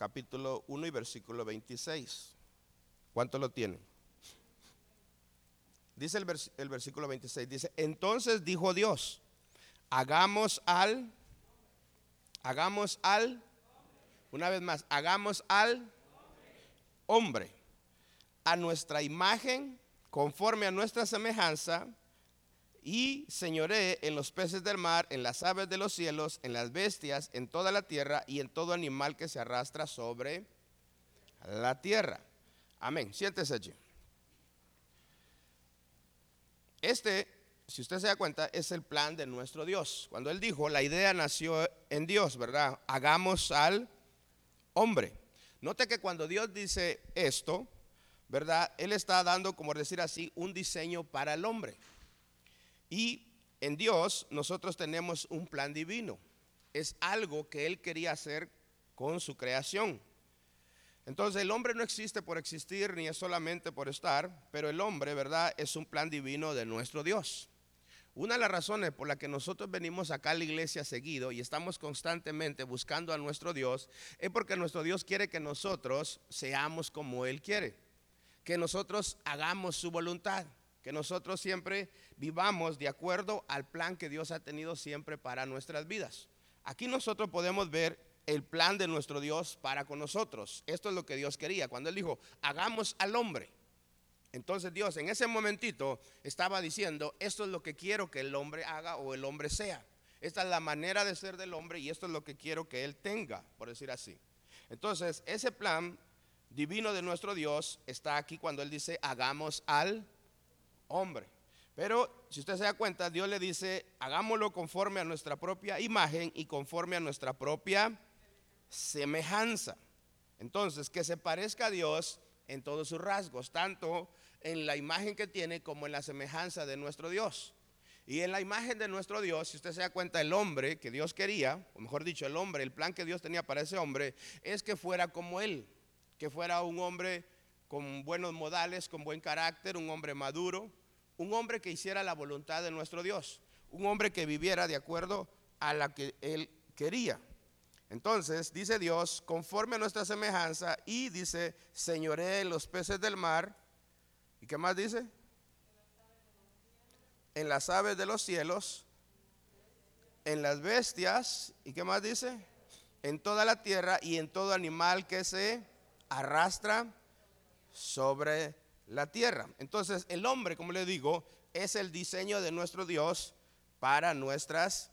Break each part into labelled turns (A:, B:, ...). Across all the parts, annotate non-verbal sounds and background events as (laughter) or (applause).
A: capítulo 1 y versículo 26. ¿Cuánto lo tienen? Dice el, el, versículo 26, dice, entonces dijo Dios, hagamos al, hagamos al, una vez más, hagamos al hombre a nuestra imagen, conforme a nuestra semejanza, y señoré en los peces del mar, en las aves de los cielos, en las bestias, en toda la tierra y en todo animal que se arrastra sobre la tierra. Amén. Siéntese allí. Este, si usted se da cuenta, es el plan de nuestro Dios. Cuando Él dijo, la idea nació en Dios, ¿verdad? Hagamos al hombre. Note que cuando Dios dice esto, ¿verdad? Él está dando, como decir así, un diseño para el hombre. Y en Dios nosotros tenemos un plan divino. Es algo que Él quería hacer con su creación. Entonces el hombre no existe por existir ni es solamente por estar, pero el hombre, ¿verdad? Es un plan divino de nuestro Dios. Una de las razones por la que nosotros venimos acá a la iglesia seguido y estamos constantemente buscando a nuestro Dios es porque nuestro Dios quiere que nosotros seamos como Él quiere, que nosotros hagamos su voluntad, que nosotros siempre vivamos de acuerdo al plan que Dios ha tenido siempre para nuestras vidas. Aquí nosotros podemos ver el plan de nuestro Dios para con nosotros. Esto es lo que Dios quería. Cuando Él dijo, hagamos al hombre. Entonces Dios en ese momentito estaba diciendo, esto es lo que quiero que el hombre haga o el hombre sea. Esta es la manera de ser del hombre y esto es lo que quiero que él tenga, por decir así. Entonces, ese plan divino de nuestro Dios está aquí cuando él dice, hagamos al hombre. Pero si usted se da cuenta, Dios le dice, hagámoslo conforme a nuestra propia imagen y conforme a nuestra propia semejanza. Entonces, que se parezca a Dios en todos sus rasgos, tanto en la imagen que tiene como en la semejanza de nuestro Dios. Y en la imagen de nuestro Dios, si usted se da cuenta, el hombre que Dios quería, o mejor dicho, el hombre, el plan que Dios tenía para ese hombre, es que fuera como él, que fuera un hombre con buenos modales, con buen carácter, un hombre maduro, un hombre que hiciera la voluntad de nuestro Dios, un hombre que viviera de acuerdo a la que él quería. Entonces, dice Dios, conforme a nuestra semejanza, y dice, señoré los peces del mar. ¿Y qué más dice? En las aves de los cielos, en las bestias, ¿y qué más dice? En toda la tierra y en todo animal que se arrastra sobre la tierra. Entonces, el hombre, como le digo, es el diseño de nuestro Dios para nuestras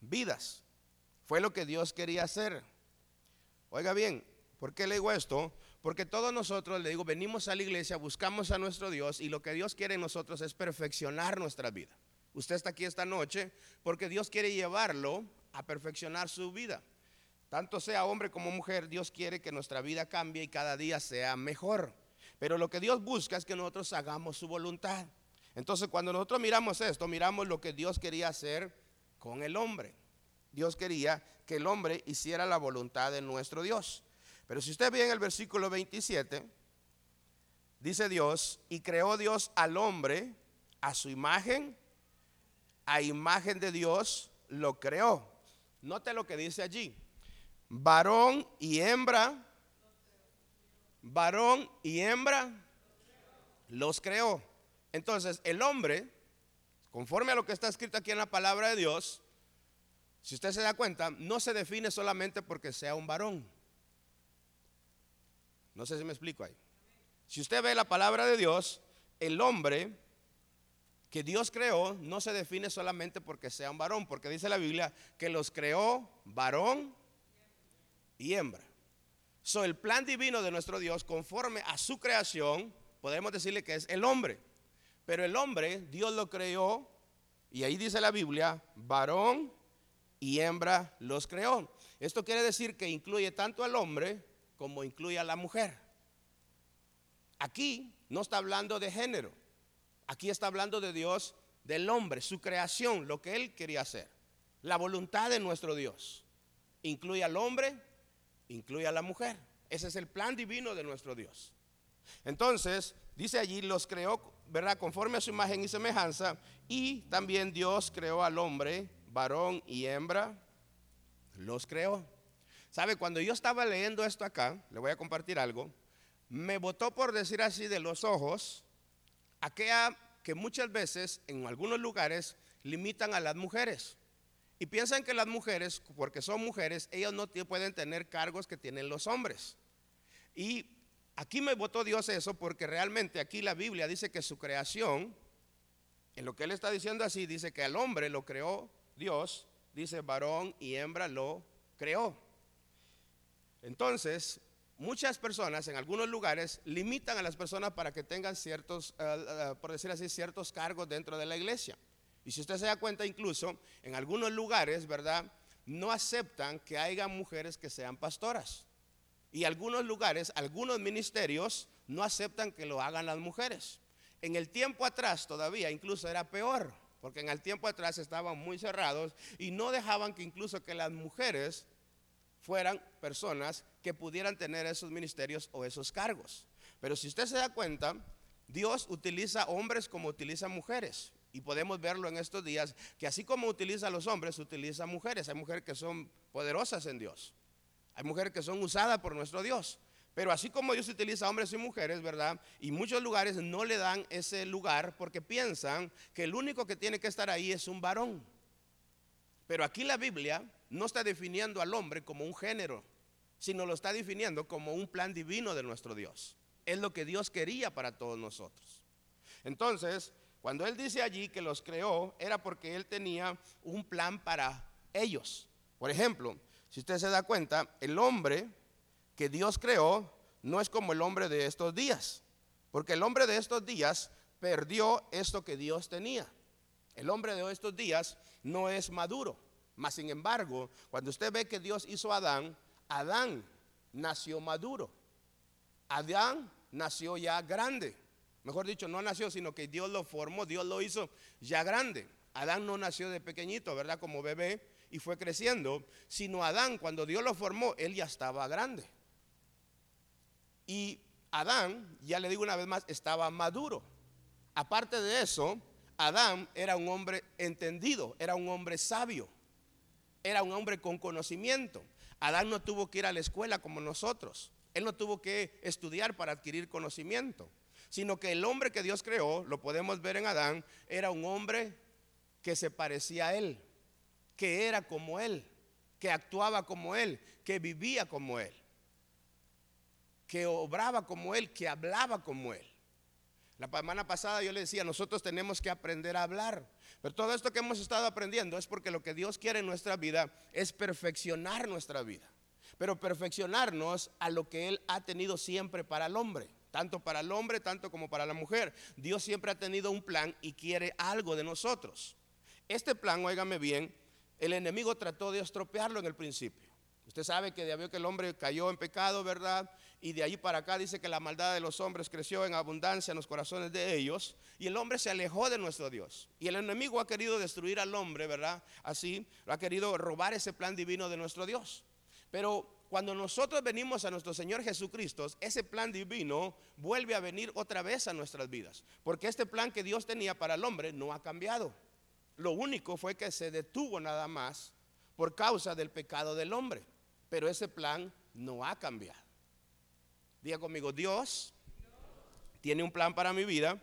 A: vidas. Fue lo que Dios quería hacer. Oiga bien, ¿por qué le digo esto? Porque todos nosotros, le digo, venimos a la iglesia, buscamos a nuestro Dios y lo que Dios quiere en nosotros es perfeccionar nuestra vida. Usted está aquí esta noche porque Dios quiere llevarlo a perfeccionar su vida. Tanto sea hombre como mujer, Dios quiere que nuestra vida cambie y cada día sea mejor. Pero lo que Dios busca es que nosotros hagamos su voluntad. Entonces, cuando nosotros miramos esto, miramos lo que Dios quería hacer con el hombre. Dios quería que el hombre hiciera la voluntad de nuestro Dios. Pero si usted ve en el versículo 27, dice Dios, y creó Dios al hombre a su imagen, a imagen de Dios lo creó. Note lo que dice allí. Varón y hembra, varón y hembra los creó. Entonces el hombre, conforme a lo que está escrito aquí en la palabra de Dios, si usted se da cuenta, no se define solamente porque sea un varón. No sé si me explico ahí. Si usted ve la palabra de Dios, el hombre que Dios creó no se define solamente porque sea un varón, porque dice la Biblia que los creó varón y hembra. So, el plan divino de nuestro Dios, conforme a su creación, podemos decirle que es el hombre. Pero el hombre, Dios lo creó, y ahí dice la Biblia, varón y hembra los creó. Esto quiere decir que incluye tanto al hombre como incluye a la mujer. Aquí no está hablando de género. Aquí está hablando de Dios, del hombre, su creación, lo que él quería hacer. La voluntad de nuestro Dios. Incluye al hombre, incluye a la mujer. Ese es el plan divino de nuestro Dios. Entonces, dice allí, los creó, ¿verdad? Conforme a su imagen y semejanza. Y también Dios creó al hombre varón y hembra, los creó. ¿Sabe? Cuando yo estaba leyendo esto acá, le voy a compartir algo, me botó por decir así de los ojos aquella que muchas veces en algunos lugares limitan a las mujeres. Y piensan que las mujeres, porque son mujeres, ellas no pueden tener cargos que tienen los hombres. Y aquí me votó Dios eso porque realmente aquí la Biblia dice que su creación, en lo que él está diciendo así, dice que al hombre lo creó Dios, dice varón y hembra lo creó. Entonces, muchas personas en algunos lugares limitan a las personas para que tengan ciertos, eh, por decir así, ciertos cargos dentro de la iglesia. Y si usted se da cuenta, incluso en algunos lugares, ¿verdad? No aceptan que haya mujeres que sean pastoras. Y algunos lugares, algunos ministerios no aceptan que lo hagan las mujeres. En el tiempo atrás todavía incluso era peor, porque en el tiempo atrás estaban muy cerrados y no dejaban que incluso que las mujeres fueran personas que pudieran tener esos ministerios o esos cargos. Pero si usted se da cuenta, Dios utiliza hombres como utiliza mujeres. Y podemos verlo en estos días, que así como utiliza a los hombres, utiliza a mujeres. Hay mujeres que son poderosas en Dios. Hay mujeres que son usadas por nuestro Dios. Pero así como Dios utiliza a hombres y mujeres, ¿verdad? Y muchos lugares no le dan ese lugar porque piensan que el único que tiene que estar ahí es un varón. Pero aquí la Biblia no está definiendo al hombre como un género, sino lo está definiendo como un plan divino de nuestro Dios. Es lo que Dios quería para todos nosotros. Entonces, cuando Él dice allí que los creó, era porque Él tenía un plan para ellos. Por ejemplo, si usted se da cuenta, el hombre que Dios creó no es como el hombre de estos días, porque el hombre de estos días perdió esto que Dios tenía. El hombre de estos días no es maduro. Mas, sin embargo, cuando usted ve que Dios hizo a Adán, Adán nació maduro. Adán nació ya grande. Mejor dicho, no nació, sino que Dios lo formó, Dios lo hizo ya grande. Adán no nació de pequeñito, ¿verdad? Como bebé y fue creciendo, sino Adán, cuando Dios lo formó, él ya estaba grande. Y Adán, ya le digo una vez más, estaba maduro. Aparte de eso, Adán era un hombre entendido, era un hombre sabio, era un hombre con conocimiento. Adán no tuvo que ir a la escuela como nosotros, él no tuvo que estudiar para adquirir conocimiento sino que el hombre que Dios creó, lo podemos ver en Adán, era un hombre que se parecía a él, que era como él, que actuaba como él, que vivía como él, que obraba como él, que hablaba como él. La semana pasada yo le decía, nosotros tenemos que aprender a hablar. Pero todo esto que hemos estado aprendiendo es porque lo que Dios quiere en nuestra vida es perfeccionar nuestra vida. Pero perfeccionarnos a lo que Él ha tenido siempre para el hombre tanto para el hombre, tanto como para la mujer. Dios siempre ha tenido un plan y quiere algo de nosotros. Este plan, óigame bien, el enemigo trató de estropearlo en el principio. Usted sabe que de que el hombre cayó en pecado, ¿verdad? Y de ahí para acá dice que la maldad de los hombres creció en abundancia en los corazones de ellos. Y el hombre se alejó de nuestro Dios. Y el enemigo ha querido destruir al hombre, ¿verdad? Así, ha querido robar ese plan divino de nuestro Dios. Pero cuando nosotros venimos a nuestro Señor Jesucristo, ese plan divino vuelve a venir otra vez a nuestras vidas. Porque este plan que Dios tenía para el hombre no ha cambiado. Lo único fue que se detuvo nada más por causa del pecado del hombre. Pero ese plan no ha cambiado. Diga conmigo, Dios tiene un plan para mi vida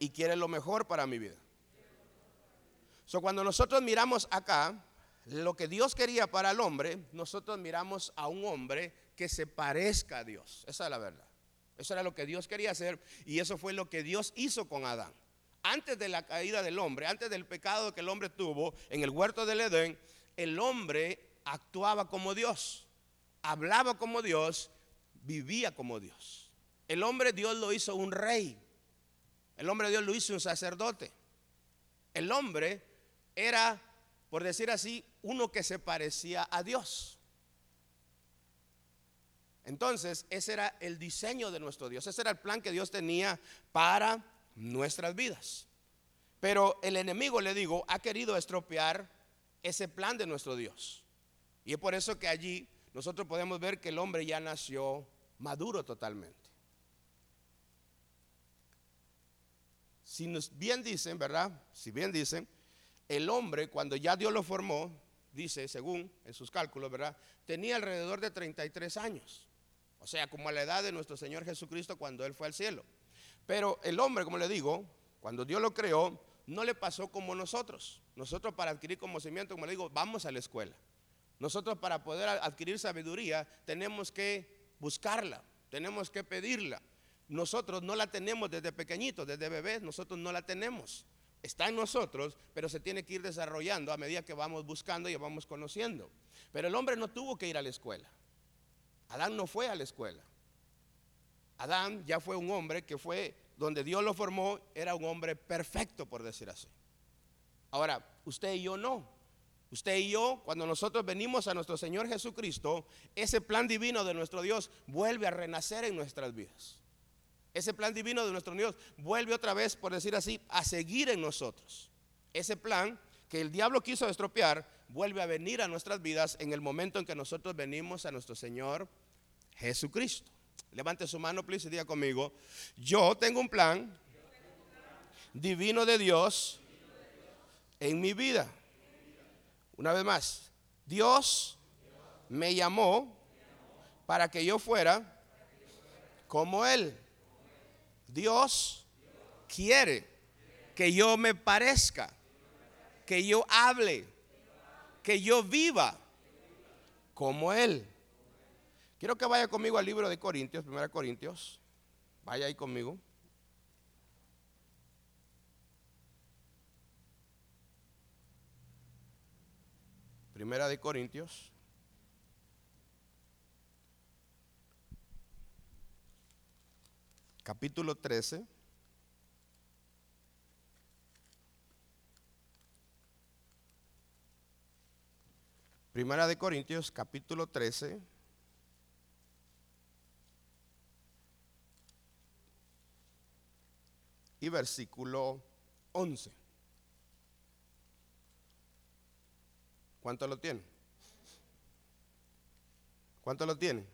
A: y quiere lo mejor para mi vida. So, cuando nosotros miramos acá, lo que Dios quería para el hombre, nosotros miramos a un hombre que se parezca a Dios. Esa es la verdad. Eso era lo que Dios quería hacer y eso fue lo que Dios hizo con Adán. Antes de la caída del hombre, antes del pecado que el hombre tuvo en el huerto del Edén, el hombre actuaba como Dios, hablaba como Dios, vivía como Dios. El hombre Dios lo hizo un rey. El hombre Dios lo hizo un sacerdote. El hombre era por decir así, uno que se parecía a Dios. Entonces, ese era el diseño de nuestro Dios, ese era el plan que Dios tenía para nuestras vidas. Pero el enemigo, le digo, ha querido estropear ese plan de nuestro Dios. Y es por eso que allí nosotros podemos ver que el hombre ya nació maduro totalmente. Si nos bien dicen, ¿verdad? Si bien dicen, el hombre, cuando ya Dios lo formó, dice, según en sus cálculos, ¿verdad? Tenía alrededor de 33 años. O sea, como a la edad de nuestro Señor Jesucristo cuando Él fue al cielo. Pero el hombre, como le digo, cuando Dios lo creó, no le pasó como nosotros. Nosotros para adquirir conocimiento, como le digo, vamos a la escuela. Nosotros para poder adquirir sabiduría tenemos que buscarla, tenemos que pedirla. Nosotros no la tenemos desde pequeñitos, desde bebés, nosotros no la tenemos. Está en nosotros, pero se tiene que ir desarrollando a medida que vamos buscando y vamos conociendo. Pero el hombre no tuvo que ir a la escuela. Adán no fue a la escuela. Adán ya fue un hombre que fue donde Dios lo formó, era un hombre perfecto, por decir así. Ahora, usted y yo no. Usted y yo, cuando nosotros venimos a nuestro Señor Jesucristo, ese plan divino de nuestro Dios vuelve a renacer en nuestras vidas. Ese plan divino de nuestro Dios vuelve otra vez, por decir así, a seguir en nosotros. Ese plan que el diablo quiso estropear vuelve a venir a nuestras vidas en el momento en que nosotros venimos a nuestro Señor Jesucristo. Levante su mano, please, y diga conmigo, yo tengo un plan divino de Dios en mi vida. Una vez más, Dios me llamó para que yo fuera como Él. Dios quiere que yo me parezca, que yo hable, que yo viva como Él. Quiero que vaya conmigo al libro de Corintios, 1 Corintios. Vaya ahí conmigo. Primera de Corintios. Capítulo 13. Primera de Corintios, capítulo 13. y versículo 11. ¿Cuánto lo tiene? ¿Cuánto lo tiene?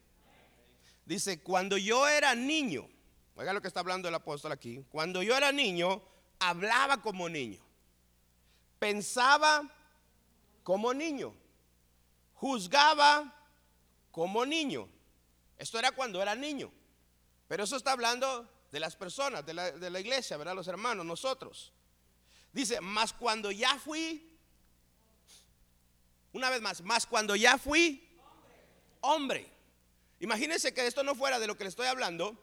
A: Dice, cuando yo era niño, oiga lo que está hablando el apóstol aquí, cuando yo era niño, hablaba como niño, pensaba como niño, juzgaba como niño. Esto era cuando era niño, pero eso está hablando de las personas, de la, iglesia, ¿verdad? Los hermanos, nosotros. Dice, más cuando ya fui, una vez más, más cuando ya fui hombre. Imagínense que esto no fuera de lo que le estoy hablando,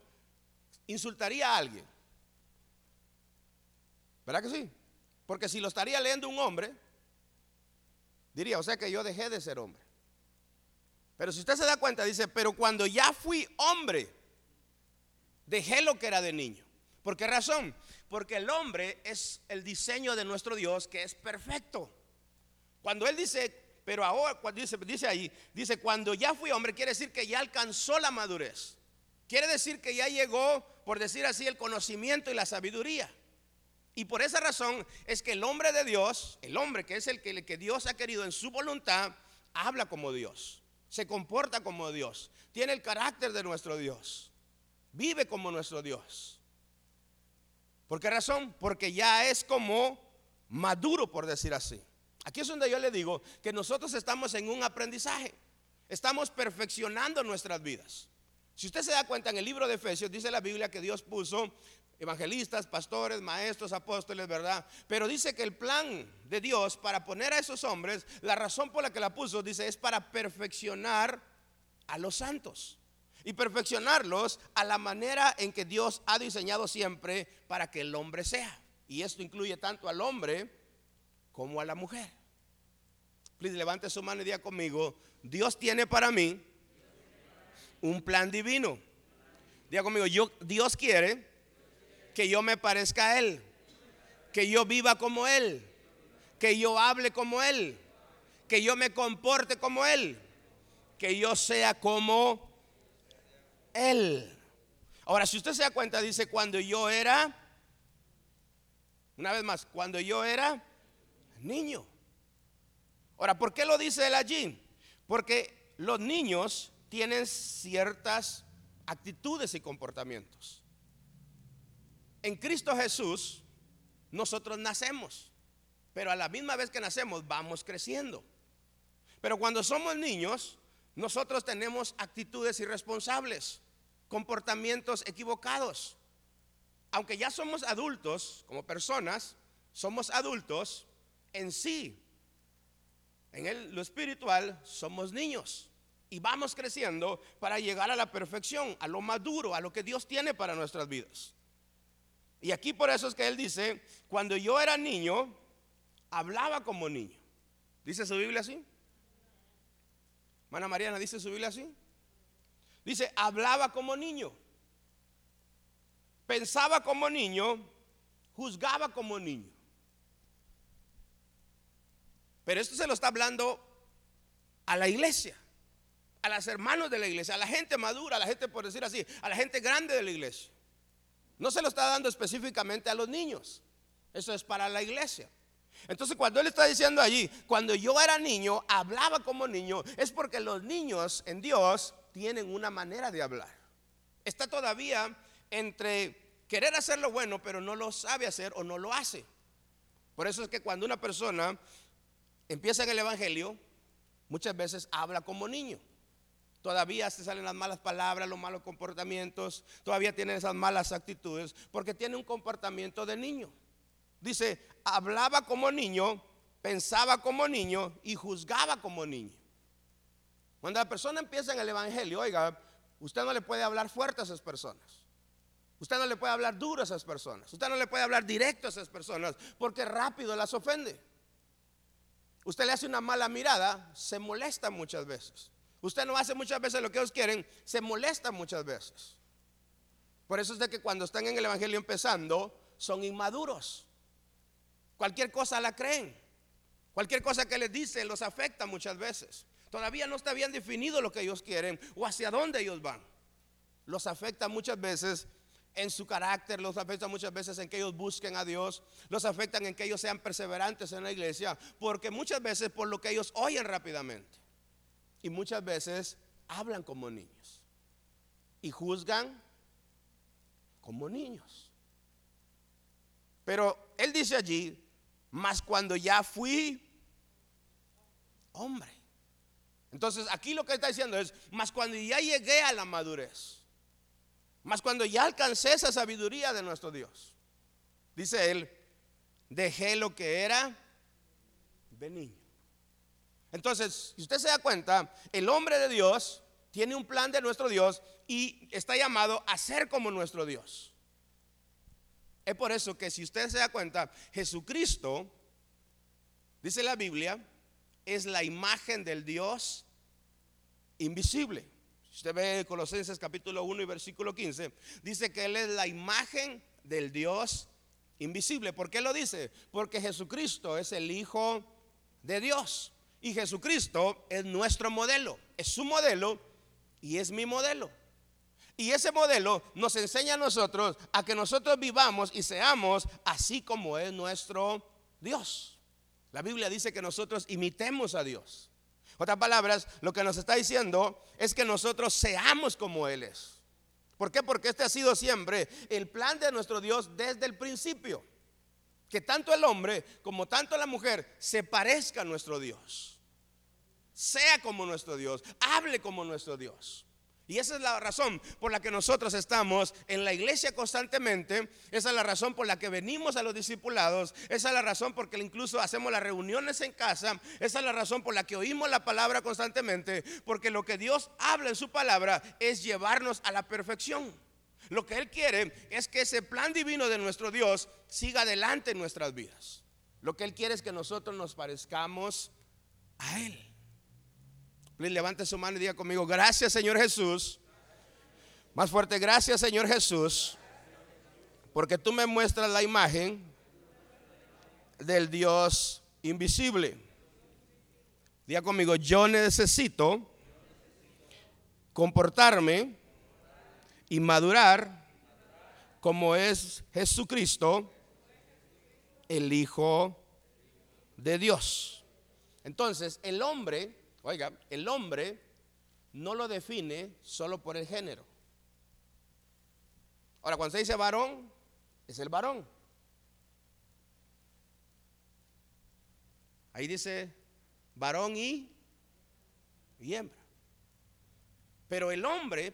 A: insultaría a alguien. ¿Verdad que sí? Porque si lo estaría leyendo un hombre, diría, o sea que yo dejé de ser hombre. Pero si usted se da cuenta, dice, pero cuando ya fui hombre, Dejé lo que era de niño. ¿Por qué razón? Porque el hombre es el diseño de nuestro Dios que es perfecto. Cuando él dice, pero ahora, cuando dice, dice ahí, dice, cuando ya fui hombre, quiere decir que ya alcanzó la madurez. Quiere decir que ya llegó, por decir así, el conocimiento y la sabiduría. Y por esa razón es que el hombre de Dios, el hombre que es el que, el que Dios ha querido en su voluntad, habla como Dios, se comporta como Dios, tiene el carácter de nuestro Dios vive como nuestro Dios. ¿Por qué razón? Porque ya es como maduro, por decir así. Aquí es donde yo le digo que nosotros estamos en un aprendizaje. Estamos perfeccionando nuestras vidas. Si usted se da cuenta en el libro de Efesios, dice la Biblia que Dios puso evangelistas, pastores, maestros, apóstoles, ¿verdad? Pero dice que el plan de Dios para poner a esos hombres, la razón por la que la puso, dice, es para perfeccionar a los santos y perfeccionarlos a la manera en que Dios ha diseñado siempre para que el hombre sea. Y esto incluye tanto al hombre como a la mujer. Please, levante su mano y diga conmigo, Dios tiene para mí un plan divino. Diga conmigo, Dios quiere que yo me parezca a Él, que yo viva como Él, que yo hable como Él, que yo me comporte como Él, que yo sea como él. Ahora, si usted se da cuenta, dice, cuando yo era, una vez más, cuando yo era niño. Ahora, ¿por qué lo dice él allí? Porque los niños tienen ciertas actitudes y comportamientos. En Cristo Jesús, nosotros nacemos, pero a la misma vez que nacemos, vamos creciendo. Pero cuando somos niños, nosotros tenemos actitudes irresponsables, comportamientos equivocados. Aunque ya somos adultos como personas, somos adultos en sí. En lo espiritual somos niños y vamos creciendo para llegar a la perfección, a lo maduro, a lo que Dios tiene para nuestras vidas. Y aquí por eso es que Él dice, cuando yo era niño, hablaba como niño. ¿Dice su Biblia así? Mana Mariana, ¿dice su Biblia así? Dice, hablaba como niño, pensaba como niño, juzgaba como niño. Pero esto se lo está hablando a la iglesia, a las hermanos de la iglesia, a la gente madura, a la gente, por decir así, a la gente grande de la iglesia. No se lo está dando específicamente a los niños. Eso es para la iglesia. Entonces cuando él está diciendo allí, cuando yo era niño, hablaba como niño, es porque los niños en Dios tienen una manera de hablar. Está todavía entre querer hacer lo bueno, pero no lo sabe hacer o no lo hace. Por eso es que cuando una persona empieza en el Evangelio, muchas veces habla como niño. Todavía se salen las malas palabras, los malos comportamientos, todavía tiene esas malas actitudes, porque tiene un comportamiento de niño. Dice, hablaba como niño, pensaba como niño y juzgaba como niño. Cuando la persona empieza en el Evangelio, oiga, usted no le puede hablar fuerte a esas personas. Usted no le puede hablar duro a esas personas. Usted no le puede hablar directo a esas personas porque rápido las ofende. Usted le hace una mala mirada, se molesta muchas veces. Usted no hace muchas veces lo que ellos quieren, se molesta muchas veces. Por eso es de que cuando están en el Evangelio empezando, son inmaduros. Cualquier cosa la creen. Cualquier cosa que les dicen los afecta muchas veces. Todavía no está bien definido lo que ellos quieren o hacia dónde ellos van. Los afecta muchas veces en su carácter, los afecta muchas veces en que ellos busquen a Dios, los afectan en que ellos sean perseverantes en la iglesia, porque muchas veces por lo que ellos oyen rápidamente y muchas veces hablan como niños y juzgan como niños. Pero él dice allí, más cuando ya fui hombre. Entonces aquí lo que está diciendo es, más cuando ya llegué a la madurez, más cuando ya alcancé esa sabiduría de nuestro Dios, dice él, dejé lo que era de niño. Entonces, si usted se da cuenta, el hombre de Dios tiene un plan de nuestro Dios y está llamado a ser como nuestro Dios. Es por eso que si usted se da cuenta, Jesucristo, dice la Biblia, es la imagen del Dios invisible. Si usted ve Colosenses capítulo 1 y versículo 15, dice que Él es la imagen del Dios invisible. ¿Por qué lo dice? Porque Jesucristo es el Hijo de Dios. Y Jesucristo es nuestro modelo, es su modelo y es mi modelo. Y ese modelo nos enseña a nosotros a que nosotros vivamos y seamos así como es nuestro Dios. La Biblia dice que nosotros imitemos a Dios. Otras palabras, lo que nos está diciendo es que nosotros seamos como Él es. ¿Por qué? Porque este ha sido siempre el plan de nuestro Dios desde el principio. Que tanto el hombre como tanto la mujer se parezca a nuestro Dios sea como nuestro Dios, hable como nuestro Dios. Y esa es la razón por la que nosotros estamos en la iglesia constantemente, esa es la razón por la que venimos a los discipulados, esa es la razón por la que incluso hacemos las reuniones en casa, esa es la razón por la que oímos la palabra constantemente, porque lo que Dios habla en su palabra es llevarnos a la perfección. Lo que Él quiere es que ese plan divino de nuestro Dios siga adelante en nuestras vidas. Lo que Él quiere es que nosotros nos parezcamos a Él levante su mano y diga conmigo, gracias Señor Jesús. Más fuerte, gracias Señor Jesús. Porque tú me muestras la imagen del Dios invisible. Diga conmigo, yo necesito comportarme y madurar como es Jesucristo, el Hijo de Dios. Entonces, el hombre Oiga, el hombre no lo define solo por el género. Ahora, cuando se dice varón, es el varón. Ahí dice varón y hembra. Pero el hombre,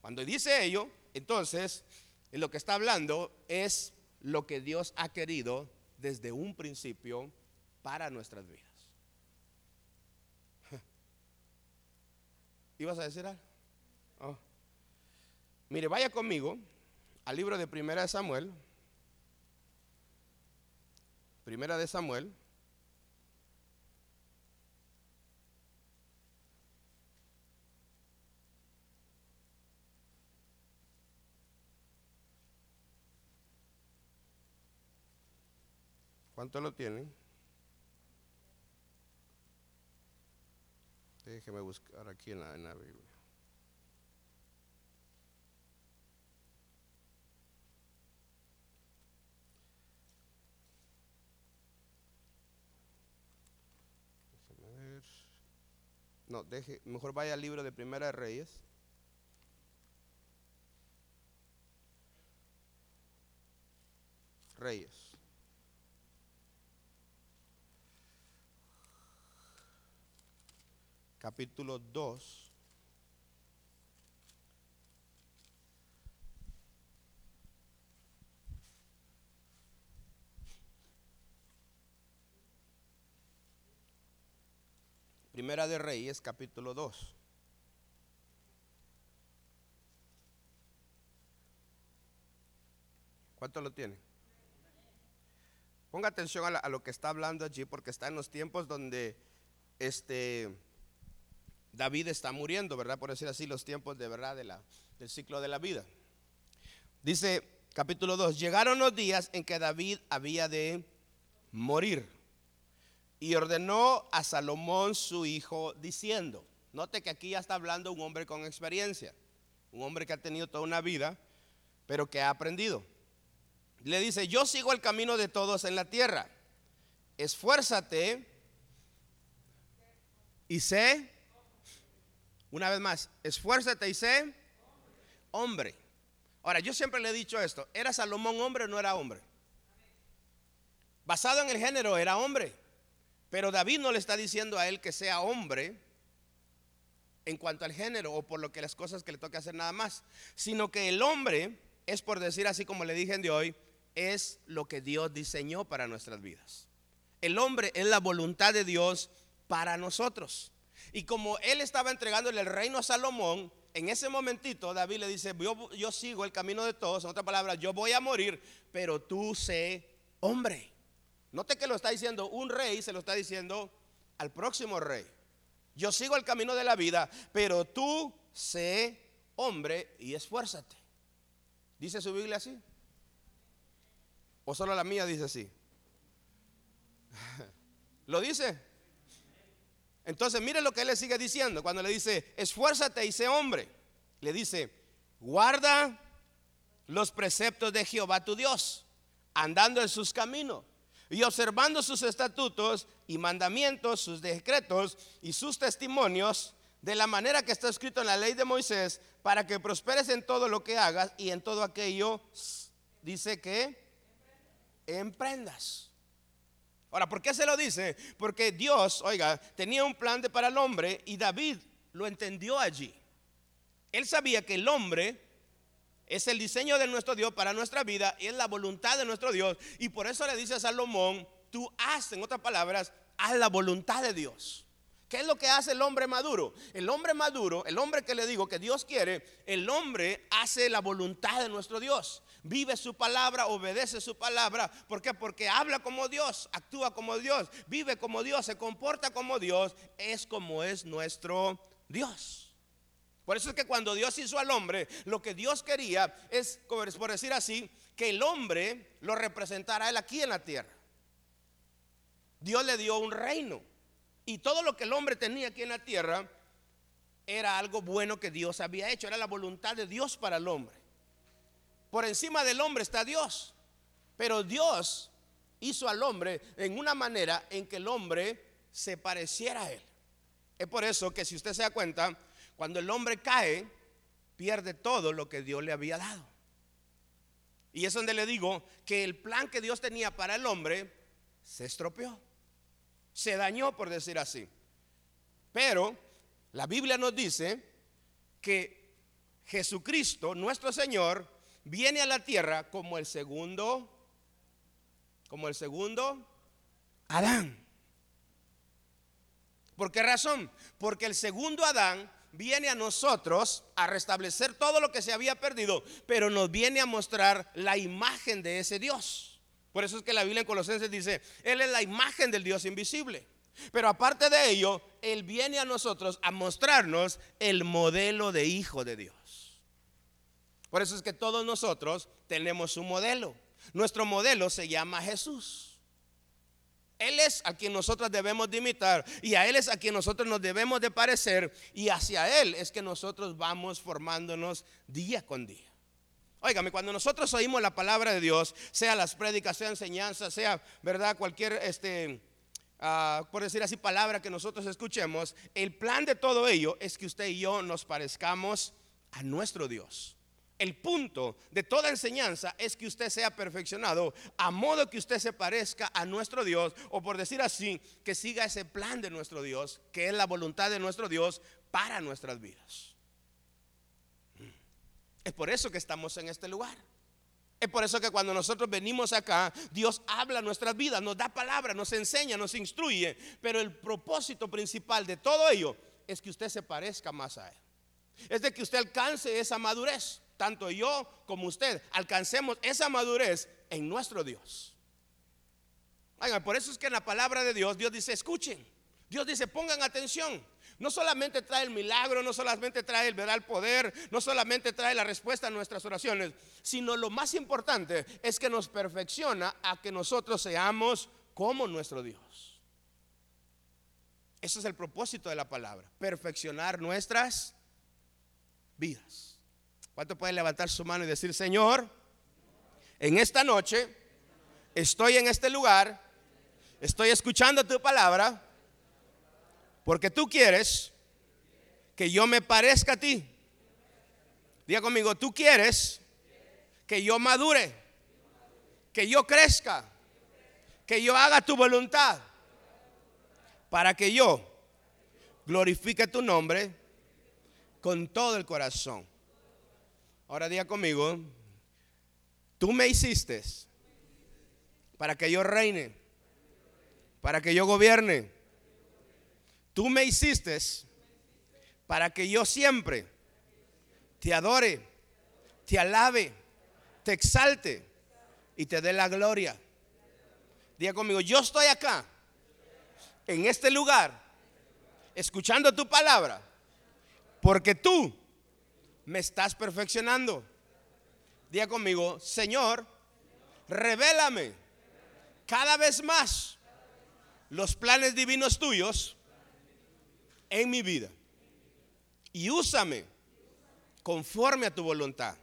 A: cuando dice ello, entonces lo que está hablando es lo que Dios ha querido desde un principio para nuestras vidas. ¿Ibas a decir algo? Oh. Mire, vaya conmigo al libro de Primera de Samuel. Primera de Samuel. ¿Cuánto lo tienen? Déjeme buscar aquí en la, en la Biblia. No, deje, mejor vaya al libro de Primera de Reyes. Reyes. Capítulo 2. Primera de Reyes, capítulo 2. ¿Cuánto lo tiene? Ponga atención a, lo que está hablando allí porque está en los tiempos donde este David está muriendo, ¿verdad? Por decir así, los tiempos de verdad del ciclo de la vida. Dice capítulo 2, llegaron los días en que David había de morir y ordenó a Salomón su hijo diciendo, note que aquí ya está hablando un hombre con experiencia, un hombre que ha tenido toda una vida, pero que ha aprendido. Le dice, yo sigo el camino de todos en la tierra, esfuérzate y sé, una vez más, esfuérzate y sé hombre. Ahora, yo siempre le he dicho esto, ¿era Salomón hombre o no era hombre? Basado en el género, era hombre. Pero David no le está diciendo a él que sea hombre en cuanto al género o por lo que las cosas que le toca hacer nada más, sino que el hombre es por decir así como le dije de hoy, es lo que Dios diseñó para nuestras vidas. El hombre es la voluntad de Dios para nosotros. Y como él estaba entregándole el reino a Salomón, en ese momentito David le dice, yo, sigo el camino de todos, en otras palabras, yo voy a morir, pero tú sé hombre. Note que lo está diciendo un rey, se lo está diciendo al próximo rey. Yo sigo el camino de la vida, pero tú sé hombre y esfuérzate. ¿Dice su Biblia así? ¿O solo la mía dice así? (laughs) ¿Lo dice? Entonces mire lo que él le sigue diciendo. Cuando le dice, esfuérzate y sé hombre. Le dice, guarda los preceptos de Jehová tu Dios, andando en sus caminos y observando sus estatutos y mandamientos, sus decretos y sus testimonios, de la manera que está escrito en la ley de Moisés, para que prosperes en todo lo que hagas y en todo aquello, dice que emprendas. Ahora, ¿por qué se lo dice? Porque Dios, oiga, tenía un plan de para el hombre y David lo entendió allí. Él sabía que el hombre es el diseño de nuestro Dios para nuestra vida y es la voluntad de nuestro Dios. Y por eso le dice a Salomón, tú haz, en otras palabras, haz la voluntad de Dios. ¿Qué es lo que hace el hombre maduro? El hombre maduro, el hombre que le digo que Dios quiere, el hombre hace la voluntad de nuestro Dios. Vive su palabra, obedece su palabra. ¿Por qué? Porque habla como Dios, actúa como Dios, vive como Dios, se comporta como Dios, es como es nuestro Dios. Por eso es que cuando Dios hizo al hombre, lo que Dios quería es, por decir así, que el hombre lo representara a él aquí en la tierra. Dios le dio un reino. Y todo lo que el hombre tenía aquí en la tierra era algo bueno que Dios había hecho. Era la voluntad de Dios para el hombre. Por encima del hombre está Dios. Pero Dios hizo al hombre en una manera en que el hombre se pareciera a él. Es por eso que si usted se da cuenta, cuando el hombre cae, pierde todo lo que Dios le había dado. Y es donde le digo que el plan que Dios tenía para el hombre se estropeó. Se dañó, por decir así. Pero La Biblia nos dice que Jesucristo, nuestro Señor, viene a la tierra como el segundo, como el segundo Adán. ¿Por qué razón? Porque el segundo Adán viene a nosotros a restablecer todo lo que se había perdido, pero nos viene a mostrar la imagen de ese Dios. Por eso es que la Biblia en Colosenses dice, Él es la imagen del Dios invisible. Pero aparte de ello, Él viene a nosotros a mostrarnos el modelo de hijo de Dios. Por eso es que todos nosotros tenemos un modelo. Nuestro modelo se llama Jesús. Él es a quien nosotros debemos de imitar y a Él es a quien nosotros nos debemos de parecer y hacia Él es que nosotros vamos formándonos día con día. Óigame, cuando nosotros oímos la palabra de Dios, sea las prédicas, sea enseñanza, sea, ¿verdad? Cualquier, este, ah, por decir así, palabra que nosotros escuchemos, el plan de todo ello es que usted y yo nos parezcamos a nuestro Dios. El punto de toda enseñanza es que usted sea perfeccionado a modo que usted se parezca a nuestro Dios o por decir así, que siga ese plan de nuestro Dios, que es la voluntad de nuestro Dios para nuestras vidas. Es por eso que estamos en este lugar. Es por eso que cuando nosotros venimos acá, Dios habla nuestras vidas, nos da palabra, nos enseña, nos instruye, pero el propósito principal de todo ello es que usted se parezca más a Él. Es de que usted alcance esa madurez tanto yo como usted, alcancemos esa madurez en nuestro Dios. Oigan, por eso es que en la palabra de Dios, Dios dice, escuchen. Dios dice, pongan atención. No solamente trae el milagro, no solamente trae el verdad poder, no solamente trae la respuesta a nuestras oraciones, sino lo más importante es que nos perfecciona a que nosotros seamos como nuestro Dios. Ese es el propósito de la palabra, perfeccionar nuestras vidas. ¿Cuánto puede levantar su mano y decir, Señor, en esta noche estoy en este lugar, estoy escuchando tu palabra, porque tú quieres que yo me parezca a ti. Diga conmigo, tú quieres que yo madure, que yo crezca, que yo haga tu voluntad, para que yo glorifique tu nombre con todo el corazón. Ahora diga conmigo, tú me hiciste para que yo reine, para que yo gobierne. Tú me hiciste para que yo siempre te adore, te alabe, te exalte y te dé la gloria. Diga conmigo, yo estoy acá, en este lugar, escuchando tu palabra, porque tú me estás perfeccionando. Diga conmigo, Señor, revélame cada vez más los planes divinos tuyos en mi vida. Y úsame conforme a tu voluntad.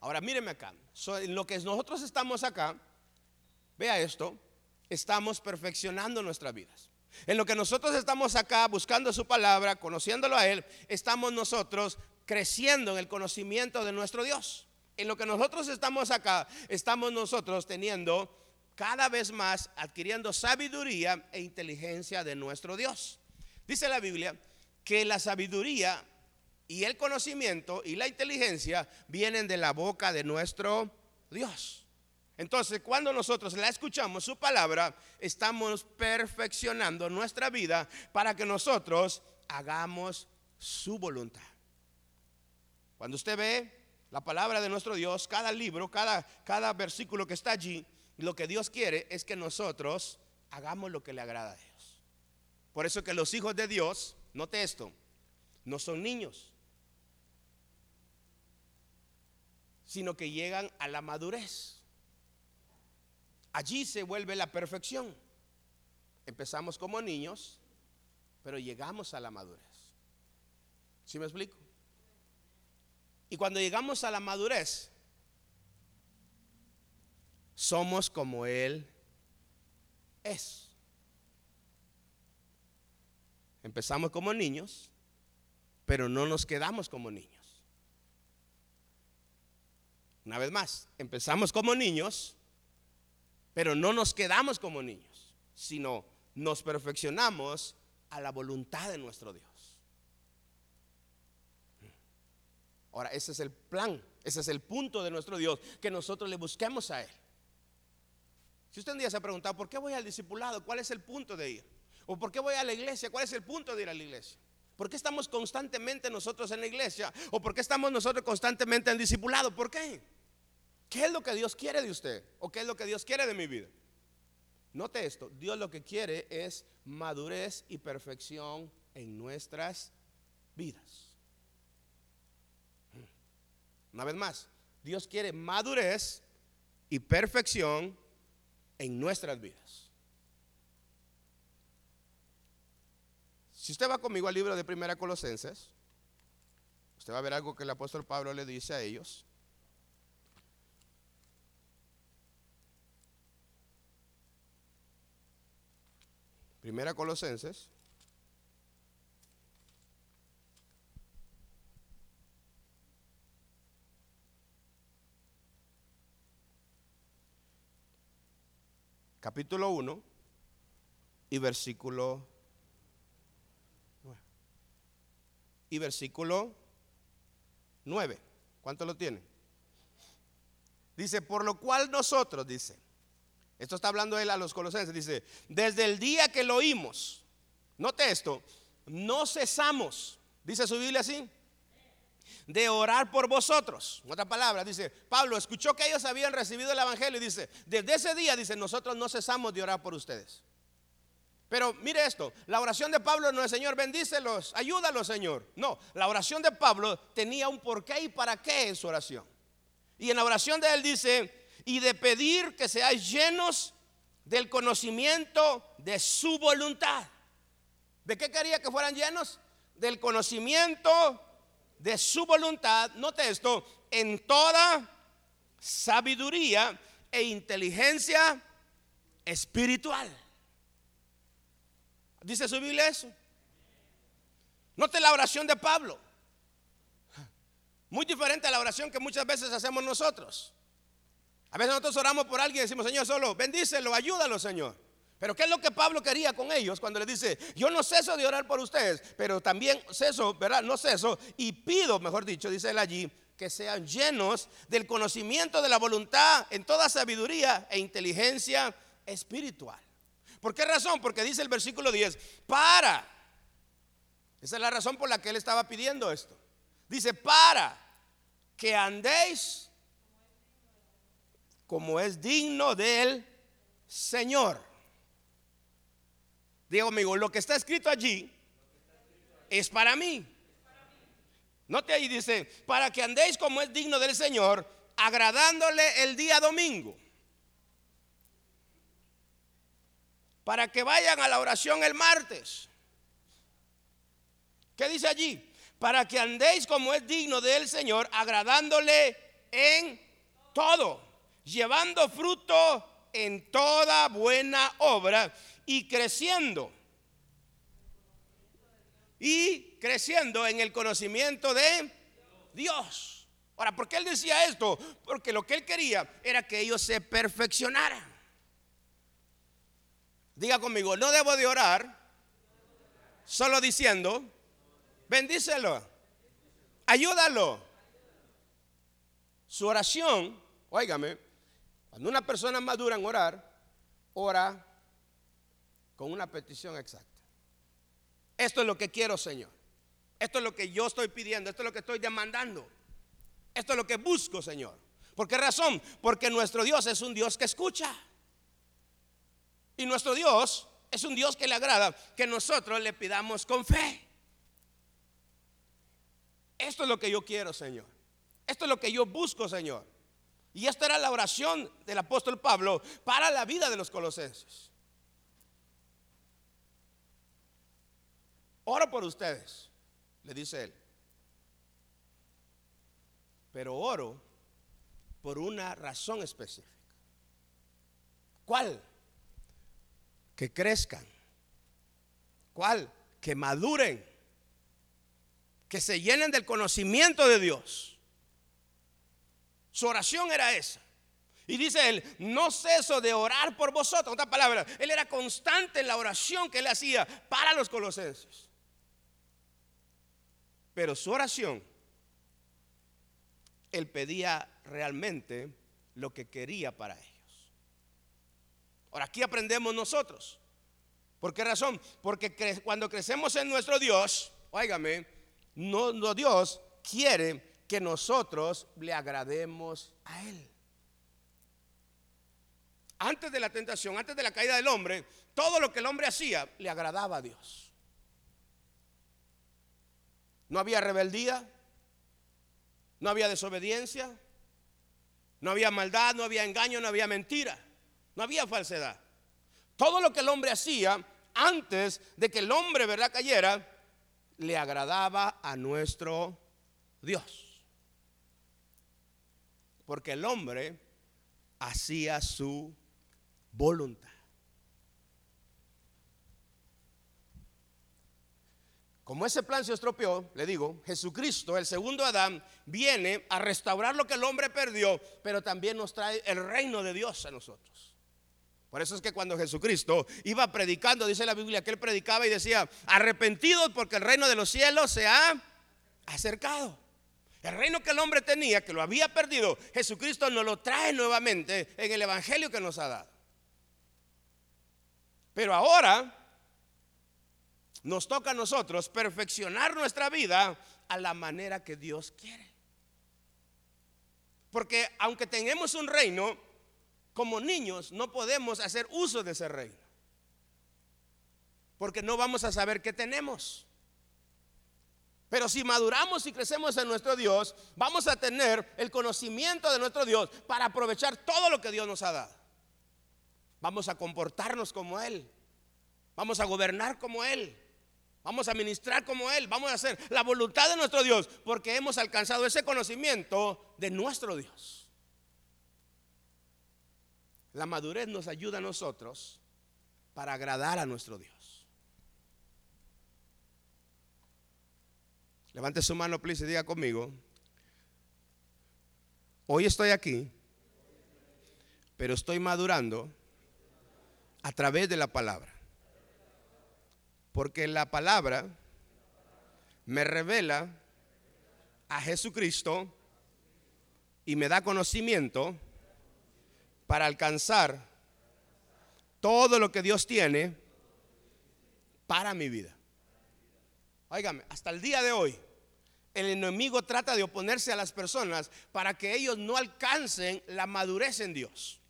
A: Ahora míreme acá. en lo que nosotros estamos acá, vea esto, estamos perfeccionando nuestras vidas. En lo que nosotros estamos acá buscando su palabra, conociéndolo a Él, estamos nosotros creciendo en el conocimiento de nuestro Dios. En lo que nosotros estamos acá, estamos nosotros teniendo cada vez más, adquiriendo sabiduría e inteligencia de nuestro Dios. Dice la Biblia que la sabiduría y el conocimiento y la inteligencia vienen de la boca de nuestro Dios. Entonces, cuando nosotros la escuchamos, su palabra, estamos perfeccionando nuestra vida para que nosotros hagamos su voluntad. Cuando usted ve la palabra de nuestro Dios, cada libro, cada, cada versículo que está allí, lo que Dios quiere es que nosotros hagamos lo que le agrada a Dios. Por eso que los hijos de Dios, note esto, no son niños, sino que llegan a la madurez. Allí se vuelve la perfección. Empezamos como niños, pero llegamos a la madurez. ¿Sí me explico? Y cuando llegamos a la madurez, somos como Él es. Empezamos como niños, pero no nos quedamos como niños. Una vez más, empezamos como niños, pero no nos quedamos como niños, sino nos perfeccionamos a la voluntad de nuestro Dios. Ahora, ese es el plan, ese es el punto de nuestro Dios, que nosotros le busquemos a Él. Si usted un día se ha preguntado, ¿por qué voy al discipulado? ¿Cuál es el punto de ir? ¿O por qué voy a la iglesia? ¿Cuál es el punto de ir a la iglesia? ¿Por qué estamos constantemente nosotros en la iglesia? ¿O por qué estamos nosotros constantemente en discipulado? ¿Por qué? ¿Qué es lo que Dios quiere de usted? ¿O qué es lo que Dios quiere de mi vida? Note esto, Dios lo que quiere es madurez y perfección en nuestras vidas. Una vez más, Dios quiere madurez y perfección en nuestras vidas. Si usted va conmigo al libro de Primera Colosenses, usted va a ver algo que el apóstol Pablo le dice a ellos. Primera Colosenses. Capítulo 1 y versículo 9. Y versículo 9. ¿Cuánto lo tiene? Dice, por lo cual nosotros, dice, esto está hablando él a los colosenses. Dice, desde el día que lo oímos, note esto, no cesamos, dice su Biblia así, de orar por vosotros. otra palabra, dice, Pablo escuchó que ellos habían recibido el Evangelio y dice, desde ese día, dice, nosotros no cesamos de orar por ustedes. Pero mire esto, la oración de Pablo no es Señor, bendícelos, ayúdalos Señor. No, la oración de Pablo tenía un porqué y para qué en su oración. Y en la oración de él dice, y de pedir que seáis llenos del conocimiento de su voluntad. ¿De qué quería que fueran llenos? Del conocimiento de su voluntad. Note esto, en toda sabiduría e inteligencia espiritual. ¿Dice su Biblia eso? Note la oración de Pablo. Muy diferente a la oración que muchas veces hacemos nosotros. A veces nosotros oramos por alguien y decimos, Señor, solo bendícelo, ayúdalo, Señor. Pero ¿qué es lo que Pablo quería con ellos cuando les dice, yo no ceso de orar por ustedes, pero también ceso, ¿verdad? No ceso y pido, mejor dicho, dice él allí, que sean llenos del conocimiento de la voluntad en toda sabiduría e inteligencia espiritual. ¿Por qué razón? Porque dice el versículo 10, para. Esa es la razón por la que él estaba pidiendo esto. Dice, para que andéis como es digno del Señor. Digo, amigo, lo que está escrito allí es para mí. Note ahí dice, para que andéis como es digno del Señor, agradándole el día domingo. Para que vayan a la oración el martes. ¿Qué dice allí? Para que andéis como es digno del Señor, agradándole en todo llevando fruto en toda buena obra y creciendo. Y creciendo en el conocimiento de Dios. Ahora, ¿por qué él decía esto? Porque lo que él quería era que ellos se perfeccionaran. Diga conmigo, no debo de orar solo diciendo, bendícelo, ayúdalo. Su oración, óigame, cuando una persona madura en orar, ora con una petición exacta. Esto es lo que quiero, Señor. Esto es lo que yo estoy pidiendo. Esto es lo que estoy demandando. Esto es lo que busco, Señor. ¿Por qué razón? Porque nuestro Dios es un Dios que escucha. Y nuestro Dios es un Dios que le agrada que nosotros le pidamos con fe. Esto es lo que yo quiero, Señor. Esto es lo que yo busco, Señor. Y esta era la oración del apóstol Pablo para la vida de los colosenses. Oro por ustedes, le dice él. Pero oro por una razón específica. ¿Cuál? Que crezcan. ¿Cuál? Que maduren. Que se llenen del conocimiento de Dios su oración era esa. Y dice él, no ceso de orar por vosotros. Otra palabra, él era constante en la oración que él hacía para los colosenses. Pero su oración Él pedía realmente lo que quería para ellos. Ahora, aquí aprendemos nosotros. ¿Por qué razón? Porque cuando crecemos en nuestro Dios, óigame, no, no, Dios quiere que nosotros le agrademos a Él. Antes de la tentación, antes de la caída del hombre, todo lo que el hombre hacía le agradaba a Dios. No había rebeldía, no había desobediencia, no había maldad, no había engaño, no había mentira, no había falsedad. Todo lo que el hombre hacía antes de que el hombre, ¿verdad?, cayera, le agradaba a nuestro Dios. Porque el hombre hacía su voluntad. Como ese plan se estropeó, le digo, Jesucristo, el segundo Adán, viene a restaurar lo que el hombre perdió, pero también nos trae el reino de Dios a nosotros. Por eso es que cuando Jesucristo iba predicando, dice la Biblia que él predicaba y decía, arrepentidos porque el reino de los cielos se ha acercado. El reino que el hombre tenía, que lo había perdido, Jesucristo nos lo trae nuevamente en el Evangelio que nos ha dado. Pero ahora nos toca a nosotros perfeccionar nuestra vida a la manera que Dios quiere. Porque aunque tengamos un reino, como niños no podemos hacer uso de ese reino. Porque no vamos a saber qué tenemos. Pero si maduramos y crecemos en nuestro Dios, vamos a tener el conocimiento de nuestro Dios para aprovechar todo lo que Dios nos ha dado. Vamos a comportarnos como Él. Vamos a gobernar como Él. Vamos a ministrar como Él. Vamos a hacer la voluntad de nuestro Dios porque hemos alcanzado ese conocimiento de nuestro Dios. La madurez nos ayuda a nosotros para agradar a nuestro Dios. Levante su mano, please, y diga conmigo. Hoy estoy aquí, pero estoy madurando a través de la palabra. Porque la palabra me revela a Jesucristo y me da conocimiento para alcanzar todo lo que Dios tiene para mi vida. Óigame, hasta el día de hoy, el enemigo trata de oponerse a las personas para que ellos no alcancen la madurez en Dios.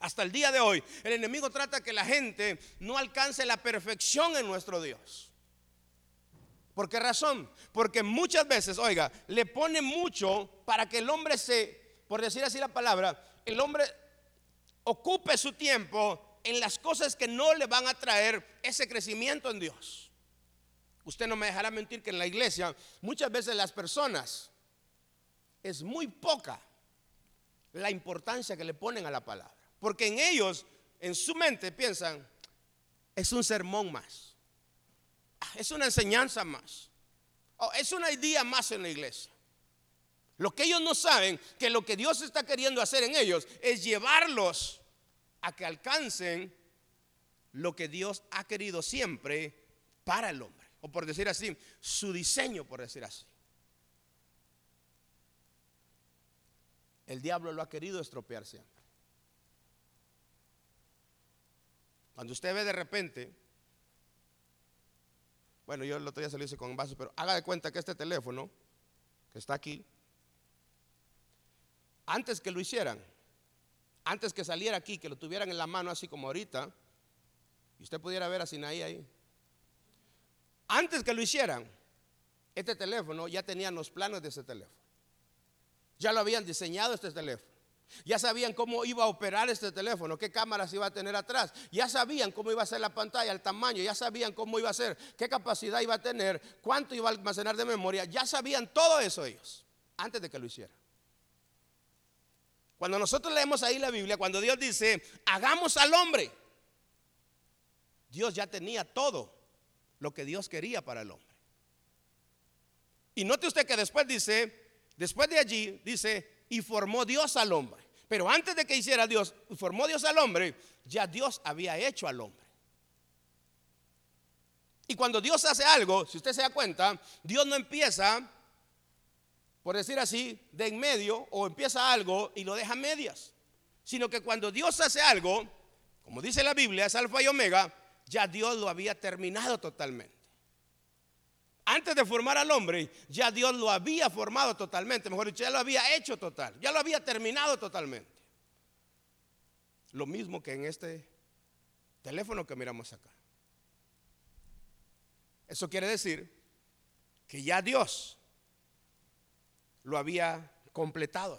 A: Hasta el día de hoy, el enemigo trata que la gente no alcance la perfección en nuestro Dios. ¿Por qué razón? Porque muchas veces, oiga, le pone mucho para que el hombre se, por decir así la palabra, el hombre ocupe su tiempo en las cosas que no le van a traer ese crecimiento en Dios. Usted no me dejará mentir que en la iglesia muchas veces las personas es muy poca la importancia que le ponen a la palabra. Porque en ellos, en su mente, piensan, es un sermón más. Ah, es una enseñanza más. Oh, es una idea más en la iglesia. Lo que ellos no saben, que lo que Dios está queriendo hacer en ellos es llevarlos a que alcancen lo que Dios ha querido siempre para el hombre. O por decir así, su diseño, por decir así. El diablo lo ha querido estropear siempre. Cuando usted ve de repente, bueno, yo el otro día se lo hice con vaso, pero haga de cuenta que este teléfono, que está aquí, antes que lo hicieran, antes que saliera aquí, que lo tuvieran en la mano así como ahorita, y usted pudiera ver a Sinaí ahí, antes que lo hicieran, este teléfono ya tenían los planos de ese teléfono. Ya lo habían diseñado este teléfono. Ya sabían cómo iba a operar este teléfono, qué cámaras iba a tener atrás. Ya sabían cómo iba a ser la pantalla, el tamaño. Ya sabían cómo iba a ser, qué capacidad iba a tener, cuánto iba a almacenar de memoria. Ya sabían todo eso ellos, antes de que lo hicieran. Cuando nosotros leemos ahí la Biblia, cuando Dios dice, hagamos al hombre, Dios ya tenía todo lo que Dios quería para el hombre. Y note usted que después dice, después de allí, dice, y formó Dios al hombre. Pero antes de que hiciera Dios, formó Dios al hombre, ya Dios había hecho al hombre. Y cuando Dios hace algo, si usted se da cuenta, Dios no empieza por decir así, de en medio o empieza algo y lo deja a medias. Sino que cuando Dios hace algo, como dice la Biblia, es alfa y omega, ya Dios lo había terminado totalmente. Antes de formar al hombre, ya Dios lo había formado totalmente. Mejor dicho, ya lo había hecho total. Ya lo había terminado totalmente. Lo mismo que en este teléfono que miramos acá. Eso quiere decir que ya Dios lo había completado.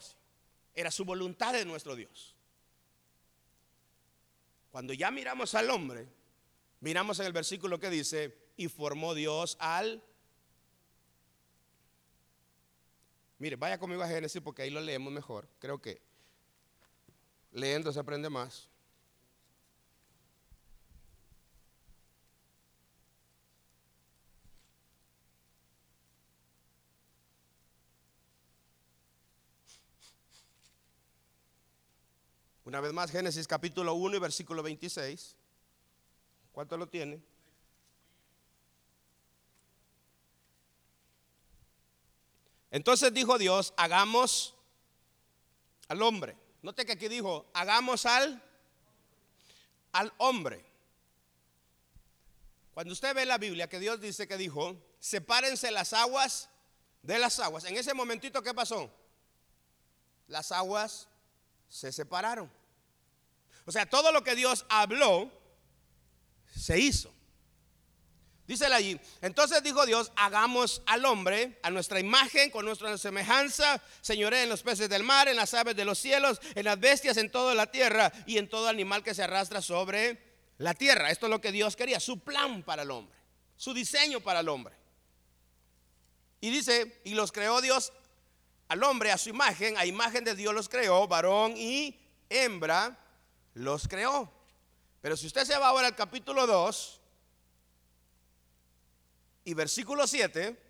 A: Era su voluntad de nuestro Dios. Cuando ya miramos al hombre, miramos en el versículo que dice, y formó Dios al... Mire, vaya conmigo a Génesis porque ahí lo leemos mejor. Creo que leyendo se aprende más. Una vez más, Génesis capítulo 1 y versículo 26. ¿Cuánto lo tiene? Entonces dijo Dios, hagamos al hombre. Note que aquí dijo, hagamos al, al hombre. Cuando usted ve la Biblia que Dios dice que dijo, sepárense las aguas de las aguas. En ese momentito, ¿qué pasó? Las aguas se separaron. O sea, todo lo que Dios habló se hizo. Dice allí, entonces dijo Dios, hagamos al hombre a nuestra imagen, con nuestra semejanza, señoré en los peces del mar, en las aves de los cielos, en las bestias, en toda la tierra y en todo animal que se arrastra sobre la tierra. Esto es lo que Dios quería, su plan para el hombre, su diseño para el hombre. Y dice, y los creó Dios al hombre a su imagen, a imagen de Dios los creó, varón y hembra los creó. Pero si usted se va ahora al capítulo 2 y versículo 7,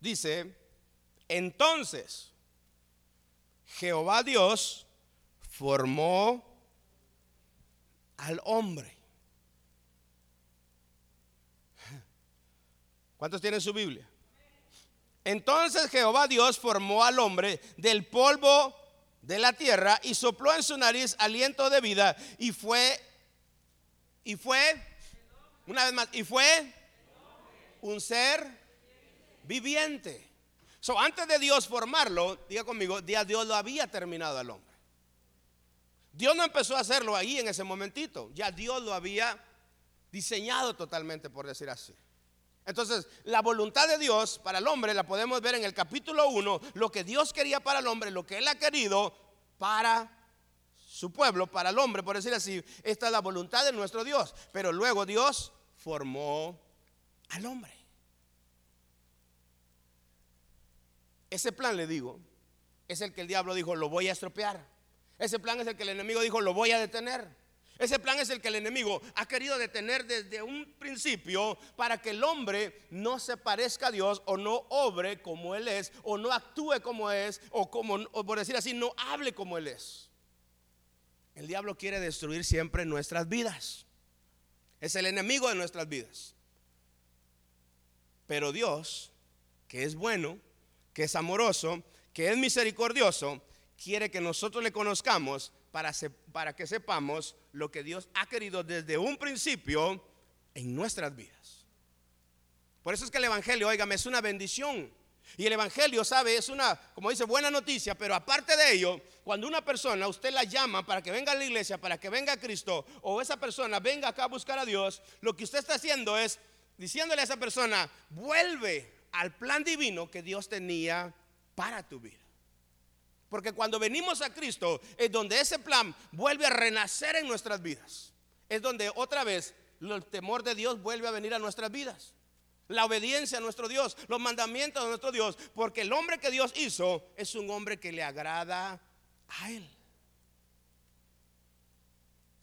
A: dice, entonces Jehová Dios formó al hombre ¿Cuántos tienen su Biblia? Entonces Jehová Dios formó al hombre del polvo de la tierra y sopló en su nariz aliento de vida y fue, y fue, una vez más, y fue un ser viviente. So, antes de Dios formarlo, diga conmigo, Dios lo había terminado al hombre. Dios no empezó a hacerlo ahí en ese momentito, ya Dios lo había diseñado totalmente, por decir así. Entonces, la voluntad de Dios para el hombre la podemos ver en el capítulo 1, lo que Dios quería para el hombre, lo que Él ha querido para su pueblo, para el hombre, por decir así. Esta es la voluntad de nuestro Dios. Pero luego Dios formó al hombre. Ese plan, le digo, es el que el diablo dijo, lo voy a estropear. Ese plan es el que el enemigo dijo, lo voy a detener. Ese plan es el que el enemigo ha querido detener desde un principio para que el hombre no se parezca a Dios o no obre como Él es o no actúe como es o como, por decir así, no hable como Él es. El diablo quiere destruir siempre nuestras vidas. Es el enemigo de nuestras vidas. Pero Dios, que es bueno, que es amoroso, que es misericordioso, quiere que nosotros le conozcamos para, que sepamos lo que Dios ha querido desde un principio en nuestras vidas. Por eso es que el Evangelio, oígame, es una bendición. Y el Evangelio, ¿sabe? Es una, como dice, buena noticia, pero aparte de ello, cuando una persona, usted la llama para que venga a la iglesia, para que venga a Cristo, o esa persona venga acá a buscar a Dios, lo que usted está haciendo es diciéndole a esa persona, vuelve al plan divino que Dios tenía para tu vida. Porque cuando venimos a Cristo es donde ese plan vuelve a renacer en nuestras vidas. Es donde otra vez el temor de Dios vuelve a venir a nuestras vidas. La obediencia a nuestro Dios, los mandamientos de nuestro Dios. Porque el hombre que Dios hizo es un hombre que le agrada a Él.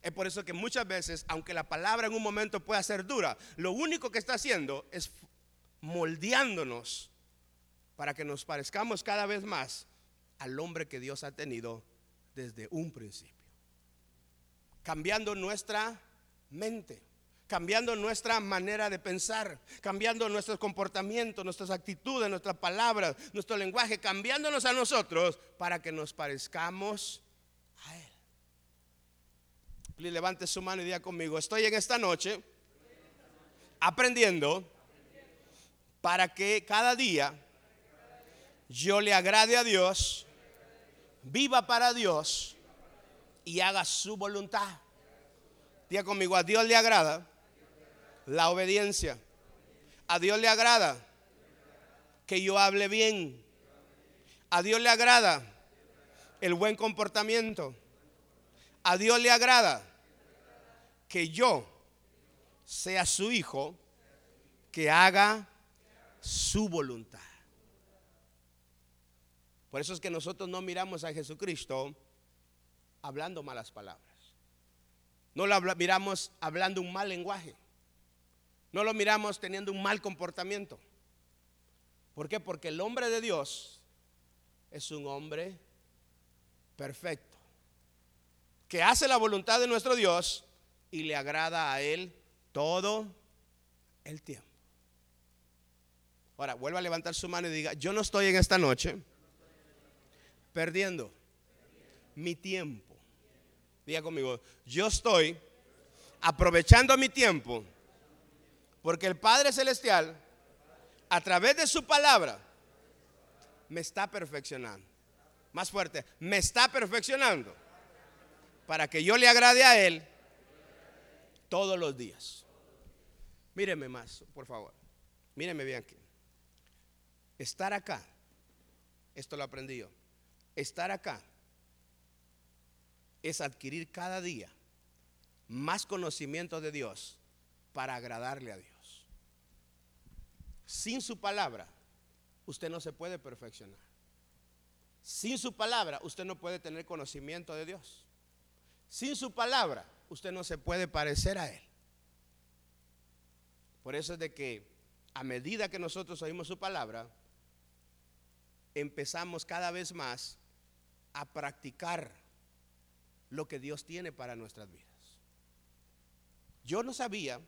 A: Es por eso que muchas veces, aunque la palabra en un momento pueda ser dura, lo único que está haciendo es moldeándonos para que nos parezcamos cada vez más al hombre que Dios ha tenido desde un principio. Cambiando nuestra mente, cambiando nuestra manera de pensar, cambiando nuestros comportamientos, nuestras actitudes, nuestras palabras, nuestro lenguaje, cambiándonos a nosotros para que nos parezcamos a Él. levante su mano y diga conmigo, estoy en esta noche aprendiendo para que cada día yo le agrade a Dios, viva para Dios y haga su voluntad. Diga conmigo, a Dios le agrada la obediencia. A Dios le agrada que yo hable bien. A Dios le agrada el buen comportamiento. A Dios le agrada que yo sea su hijo que haga su voluntad. Por eso es que nosotros no miramos a Jesucristo hablando malas palabras. No lo miramos hablando un mal lenguaje. No lo miramos teniendo un mal comportamiento. ¿Por qué? Porque el hombre de Dios es un hombre perfecto, que hace la voluntad de nuestro Dios y le agrada a Él todo el tiempo. Ahora, vuelva a levantar su mano y diga, yo no estoy en esta noche perdiendo mi tiempo. Diga conmigo, yo estoy aprovechando mi tiempo porque el Padre Celestial, a través de su palabra, me está perfeccionando. Más fuerte, me está perfeccionando para que yo le agrade a Él todos los días. Míreme más, por favor. Míreme bien aquí. Estar acá, esto lo aprendí yo. Estar acá es adquirir cada día más conocimiento de Dios para agradarle a Dios sin su palabra, usted no se puede perfeccionar. Sin su palabra, usted no puede tener conocimiento de Dios. Sin su palabra, usted no se puede parecer a Él. Por eso es de que a medida que nosotros oímos su palabra, empezamos cada vez más a practicar lo que Dios tiene para nuestras vidas. Yo no sabía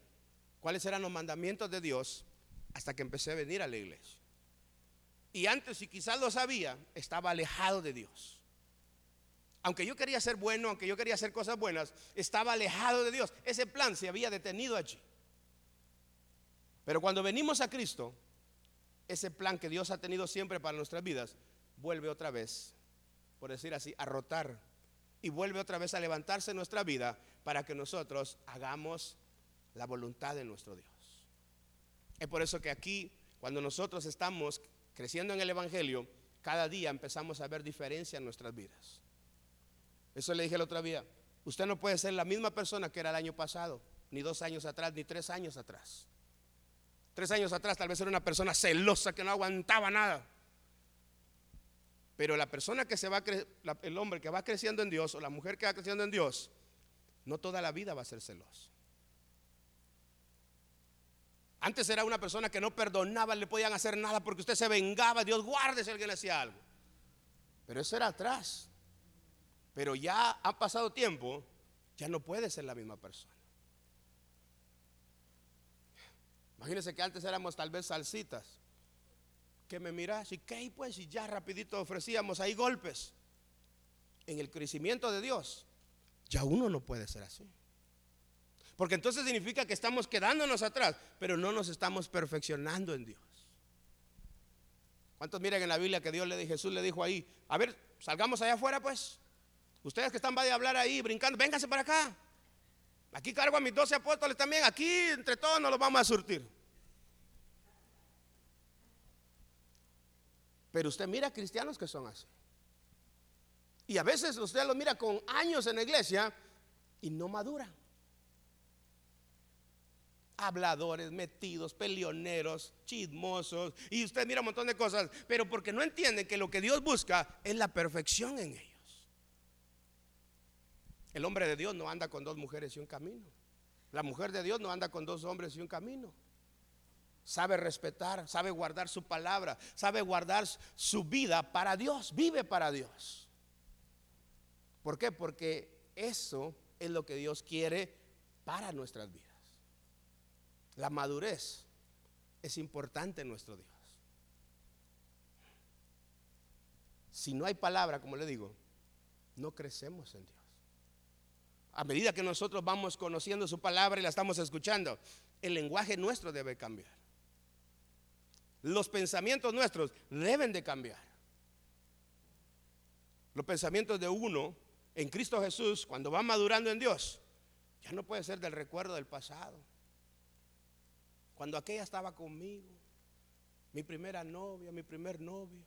A: cuáles eran los mandamientos de Dios hasta que empecé a venir a la iglesia. Y antes, si quizás lo sabía, estaba alejado de Dios. Aunque yo quería ser bueno, aunque yo quería hacer cosas buenas, estaba alejado de Dios. Ese plan se había detenido allí. Pero cuando venimos a Cristo, ese plan que Dios ha tenido siempre para nuestras vidas, vuelve otra vez, por decir así, a rotar. Y vuelve otra vez a levantarse nuestra vida para que nosotros hagamos la voluntad de nuestro Dios. Es por eso que aquí, cuando nosotros estamos creciendo en el Evangelio, cada día empezamos a ver diferencia en nuestras vidas. Eso le dije el otro día. Usted no puede ser la misma persona que era el año pasado, ni dos años atrás, ni tres años atrás. Tres años atrás tal vez era una persona celosa que no aguantaba nada. Pero la persona que se va, el hombre que va creciendo en Dios o la mujer que va creciendo en Dios, no toda la vida va a ser celoso. Antes era una persona que no perdonaba, le podían hacer nada porque usted se vengaba. Dios guarde si alguien le hacía algo. Pero eso era atrás. Pero ya ha pasado tiempo, ya no puede ser la misma persona. Imagínense que antes éramos tal vez salsitas. Que me miras y que pues y ya rapidito ofrecíamos ahí golpes. En el crecimiento de Dios, ya uno no puede ser así. Porque entonces significa que estamos quedándonos atrás, pero no nos estamos perfeccionando en Dios. ¿Cuántos miran en la Biblia que Dios le Jesús le dijo ahí, a ver, salgamos allá afuera pues? Ustedes que están va a hablar ahí, brincando, vénganse para acá. Aquí cargo a mis doce apóstoles también, aquí entre todos nos los vamos a surtir. Pero usted mira cristianos que son así. Y a veces usted los mira con años en la iglesia y no madura habladores, metidos, peleoneros, chismosos, y usted mira un montón de cosas, pero porque no entienden que lo que Dios busca es la perfección en ellos. El hombre de Dios no anda con dos mujeres y un camino. La mujer de Dios no anda con dos hombres y un camino. Sabe respetar, sabe guardar su palabra, sabe guardar su vida para Dios, vive para Dios. ¿Por qué? Porque eso es lo que Dios quiere para nuestras vidas. La madurez es importante en nuestro Dios. Si no hay palabra, como le digo, no crecemos en Dios. A medida que nosotros vamos conociendo su palabra y la estamos escuchando, el lenguaje nuestro debe cambiar. Los pensamientos nuestros deben de cambiar. Los pensamientos de uno en Cristo Jesús, cuando va madurando en Dios, ya no puede ser del recuerdo del pasado. Cuando aquella estaba conmigo, mi primera novia, mi primer novio,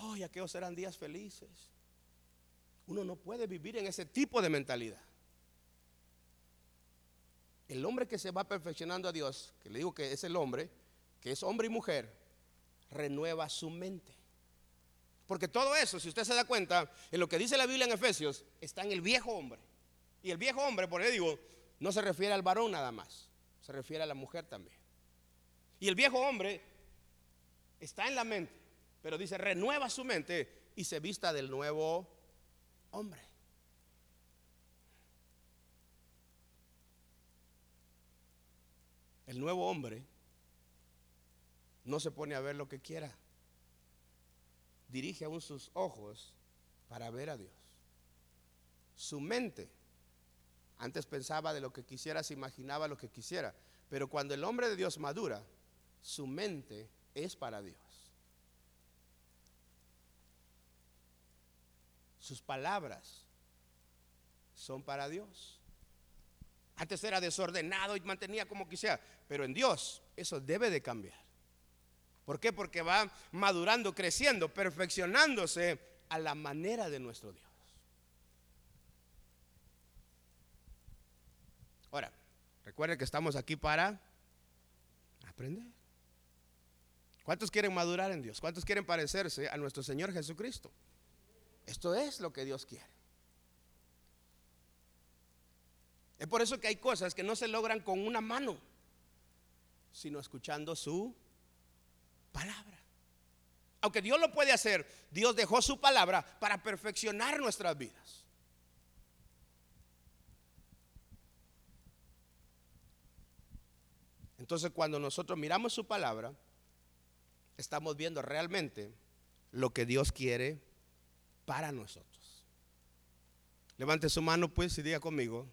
A: oh, aquellos eran días felices. Uno no puede vivir en ese tipo de mentalidad. El hombre que se va perfeccionando a Dios, que le digo que es el hombre, que es hombre y mujer, renueva su mente. Porque todo eso, si usted se da cuenta, en lo que dice la Biblia en Efesios, está en el viejo hombre. Y el viejo hombre, por eso digo, no se refiere al varón nada más, se refiere a la mujer también. Y el viejo hombre está en la mente, pero dice, renueva su mente y se vista del nuevo hombre. El nuevo hombre no se pone a ver lo que quiera. Dirige aún sus ojos para ver a Dios. Su mente, antes pensaba de lo que quisiera, se imaginaba lo que quisiera. Pero cuando el hombre de Dios madura, su mente es para Dios. Sus palabras son para Dios. Antes era desordenado y mantenía como quisiera, pero en Dios eso debe de cambiar. ¿Por qué? Porque va madurando, creciendo, perfeccionándose a la manera de nuestro Dios. Ahora, recuerden que estamos aquí para aprender. ¿Cuántos quieren madurar en Dios? ¿Cuántos quieren parecerse a nuestro Señor Jesucristo? Esto es lo que Dios quiere. Es por eso que hay cosas que no se logran con una mano, sino escuchando su palabra. Aunque Dios lo puede hacer, Dios dejó su palabra para perfeccionar nuestras vidas. Entonces cuando nosotros miramos su palabra, estamos viendo realmente lo que Dios quiere para nosotros. Levante su mano pues y diga conmigo,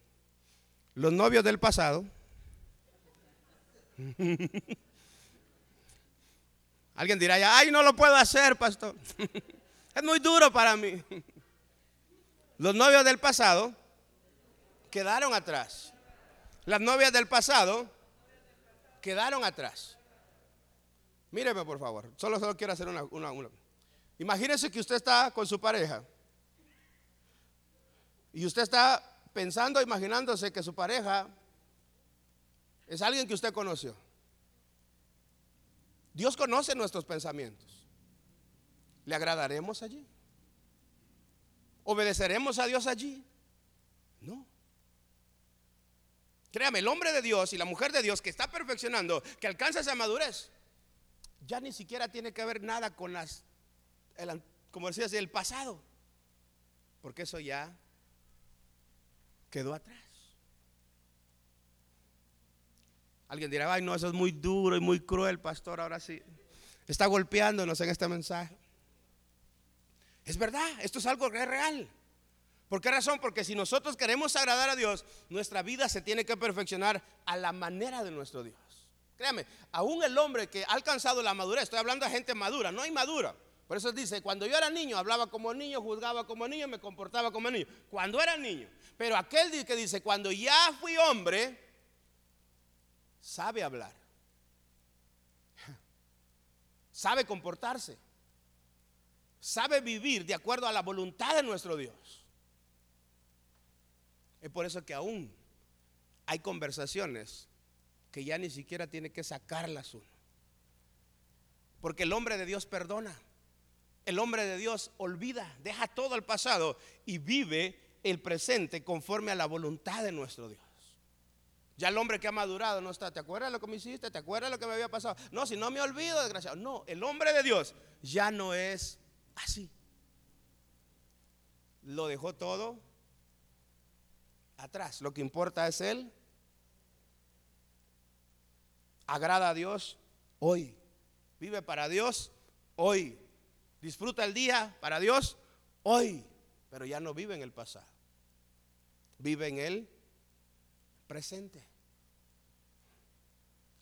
A: los novios del pasado (laughs) Alguien dirá ya, ay, no lo puedo hacer, pastor. (laughs) es muy duro para mí. Los novios del pasado quedaron atrás. Las novias del pasado quedaron atrás. Míreme, por favor. Solo, solo quiero hacer una, una, una. Imagínese que usted está con su pareja. Y usted está pensando, imaginándose que su pareja es alguien que usted conoció. Dios conoce nuestros pensamientos. ¿Le agradaremos allí? ¿Obedeceremos a Dios allí? No. Créame, el hombre de Dios y la mujer de Dios que está perfeccionando, que alcanza esa madurez, ya ni siquiera tiene que ver nada con las, como decías, el pasado. Porque eso ya quedó atrás. Alguien dirá, ay, no, eso es muy duro y muy cruel, pastor, ahora sí. Está golpeándonos en este mensaje. Es verdad, esto es algo real. ¿Por qué razón? Porque si nosotros queremos agradar a Dios, nuestra vida se tiene que perfeccionar a la manera de nuestro Dios. Créame, aún el hombre que ha alcanzado la madurez, estoy hablando de gente madura, no hay madura. Por eso dice, cuando yo era niño, hablaba como niño, juzgaba como niño, me comportaba como niño. Cuando era niño. Pero aquel que dice, cuando ya fui hombre, sabe hablar, sabe comportarse, sabe vivir de acuerdo a la voluntad de nuestro Dios. Es por eso que aún hay conversaciones que ya ni siquiera tiene que sacarlas uno. Porque el hombre de Dios perdona. El hombre de Dios olvida, deja todo el pasado y vive el presente conforme a la voluntad de nuestro Dios. Ya el hombre que ha madurado no está, ¿te acuerdas lo que me hiciste? ¿Te acuerdas lo que me había pasado? No, si no me olvido, desgraciado. No, el hombre de Dios ya no es así. Lo dejó todo atrás. Lo que importa es él agrada a Dios hoy. Vive para Dios hoy. Disfruta el día para Dios hoy. Pero ya no vive en el pasado. Vive en el presente.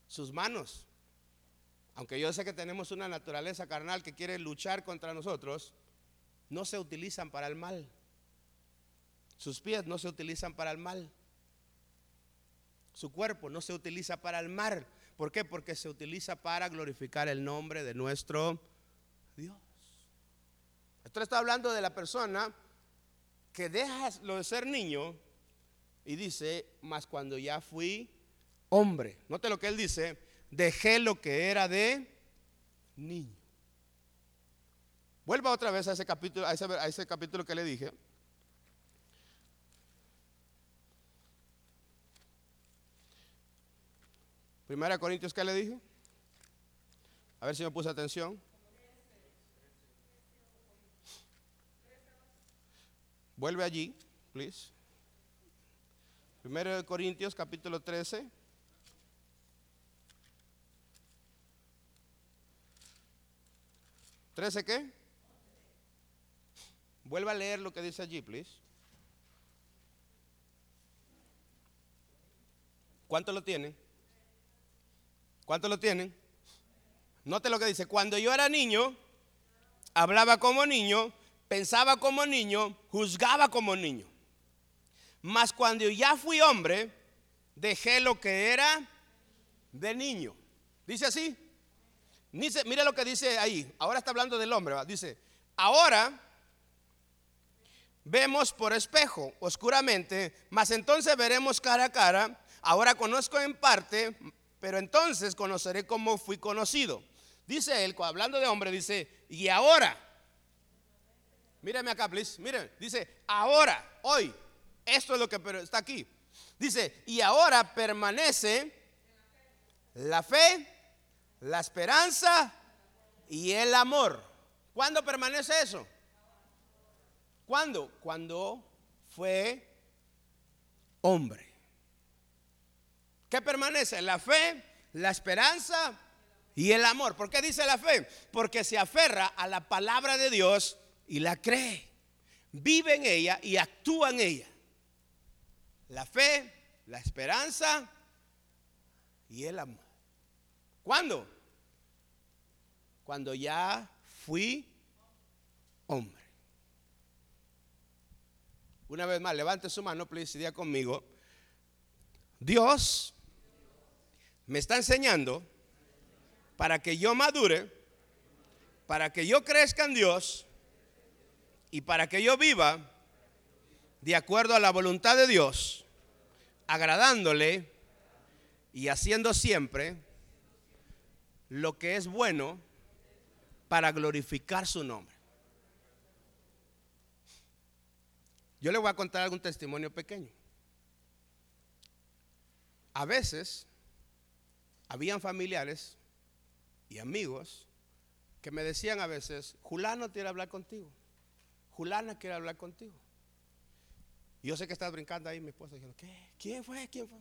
A: Sus manos. Aunque yo sé que tenemos una naturaleza carnal que quiere luchar contra nosotros, no se utilizan para el mal. Sus pies no se utilizan para el mal. Su cuerpo no se utiliza para el mal. ¿Por qué? Porque se utiliza para glorificar el nombre de nuestro Dios. Esto está hablando de la persona que deja lo de ser niño y dice, más cuando ya fui hombre. Note lo que él dice, dejé lo que era de niño. Vuelva otra vez a ese capítulo, a ese, capítulo que le dije. Primera Corintios, ¿qué le dije? A ver si me puse atención. Vuelve allí, please. Primero de Corintios, capítulo 13. ¿13 qué? Vuelva a leer lo que dice allí, please. ¿Cuánto lo tienen? ¿Cuánto lo tienen? Note lo que dice. Cuando yo era niño, hablaba como niño, pensaba como niño, juzgaba como niño. Mas cuando ya fui hombre, dejé lo que era de niño. Dice así. Dice, mire lo que dice ahí. Ahora está hablando del hombre. Dice, ahora vemos por espejo, oscuramente, mas entonces veremos cara a cara. Ahora conozco en parte, pero entonces conoceré cómo fui conocido. Dice él, hablando de hombre, dice, y ahora, míreme acá, please, miren, dice, ahora, hoy, esto es lo que está aquí. Dice, y ahora permanece la fe, la esperanza y el amor. ¿Cuándo permanece eso? ¿Cuándo? Cuando fue hombre. ¿Qué permanece? La fe, la esperanza y el amor. ¿Por qué dice la fe? Porque se aferra a la palabra de Dios y la cree. Vive en ella y actúa en ella. La fe, la esperanza y el amor. ¿Cuándo? Cuando ya fui hombre. Una vez más, levante su mano, please, día conmigo. Dios me está enseñando para que yo madure, para que yo crezca en Dios y para que yo viva de acuerdo a la voluntad de Dios, agradándole y haciendo siempre lo que es bueno para glorificar su nombre. Yo le voy a contar algún testimonio pequeño. A veces habían familiares y amigos que me decían a veces, Julano quiere hablar contigo, Julana quiere hablar contigo. Y yo sé que estás brincando ahí, mi esposa diciendo, ¿qué? ¿Quién fue? ¿Quién fue?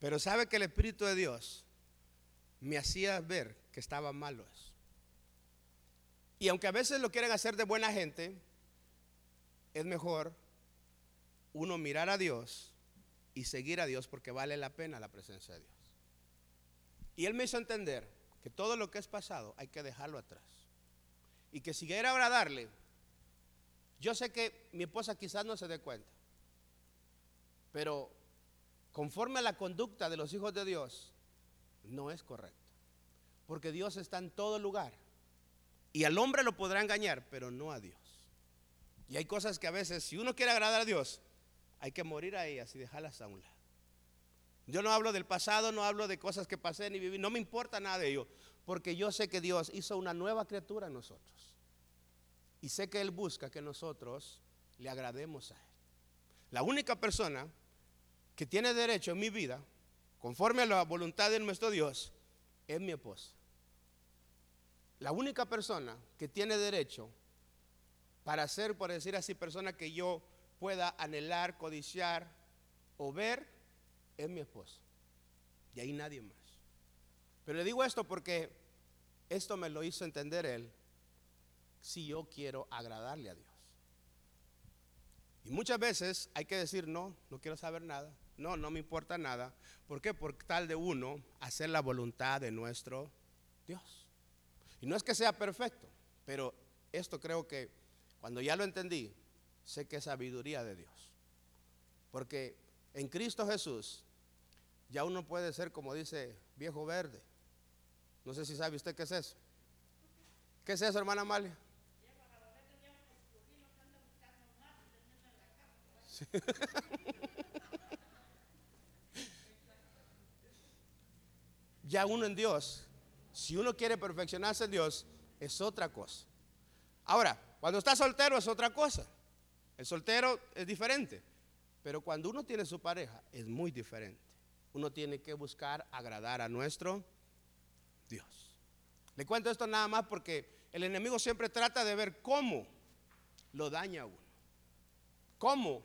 A: Pero sabe que el Espíritu de Dios me hacía ver que estaba malo eso. Y aunque a veces lo quieren hacer de buena gente, es mejor uno mirar a Dios y seguir a Dios porque vale la pena la presencia de Dios. Y él me hizo entender que todo lo que es pasado hay que dejarlo atrás. Y que si quiere agradarle, yo sé que mi esposa quizás no se dé cuenta, pero conforme a la conducta de los hijos de Dios, no es correcto. Porque Dios está en todo lugar. Y al hombre lo podrá engañar, pero no a Dios. Y hay cosas que a veces, si uno quiere agradar a Dios, hay que morir a ellas y dejarlas a un lado. Yo no hablo del pasado, no hablo de cosas que pasé ni viví, no me importa nada de ello, porque yo sé que Dios hizo una nueva criatura en nosotros. Y sé que Él busca que nosotros le agrademos a Él. La única persona que tiene derecho en mi vida, conforme a la voluntad de nuestro Dios, es mi esposa. La única persona que tiene derecho para ser, por decir así, persona que yo pueda anhelar, codiciar o ver es mi esposa. Y ahí nadie más. Pero le digo esto porque esto me lo hizo entender él si yo quiero agradarle a Dios. Y muchas veces hay que decir, no, no quiero saber nada. No, no me importa nada. ¿Por qué? Por tal de uno hacer la voluntad de nuestro Dios. Y no es que sea perfecto, pero esto creo que cuando ya lo entendí, sé que es sabiduría de Dios. Porque en Cristo Jesús ya uno puede ser, como dice, viejo verde. No sé si sabe usted qué es eso. ¿Qué es eso, hermana Amalia? (laughs) ya uno en Dios, si uno quiere perfeccionarse en Dios, es otra cosa. Ahora, cuando está soltero es otra cosa. El soltero es diferente. Pero cuando uno tiene su pareja es muy diferente. Uno tiene que buscar agradar a nuestro Dios. Le cuento esto nada más porque el enemigo siempre trata de ver cómo lo daña a uno. Cómo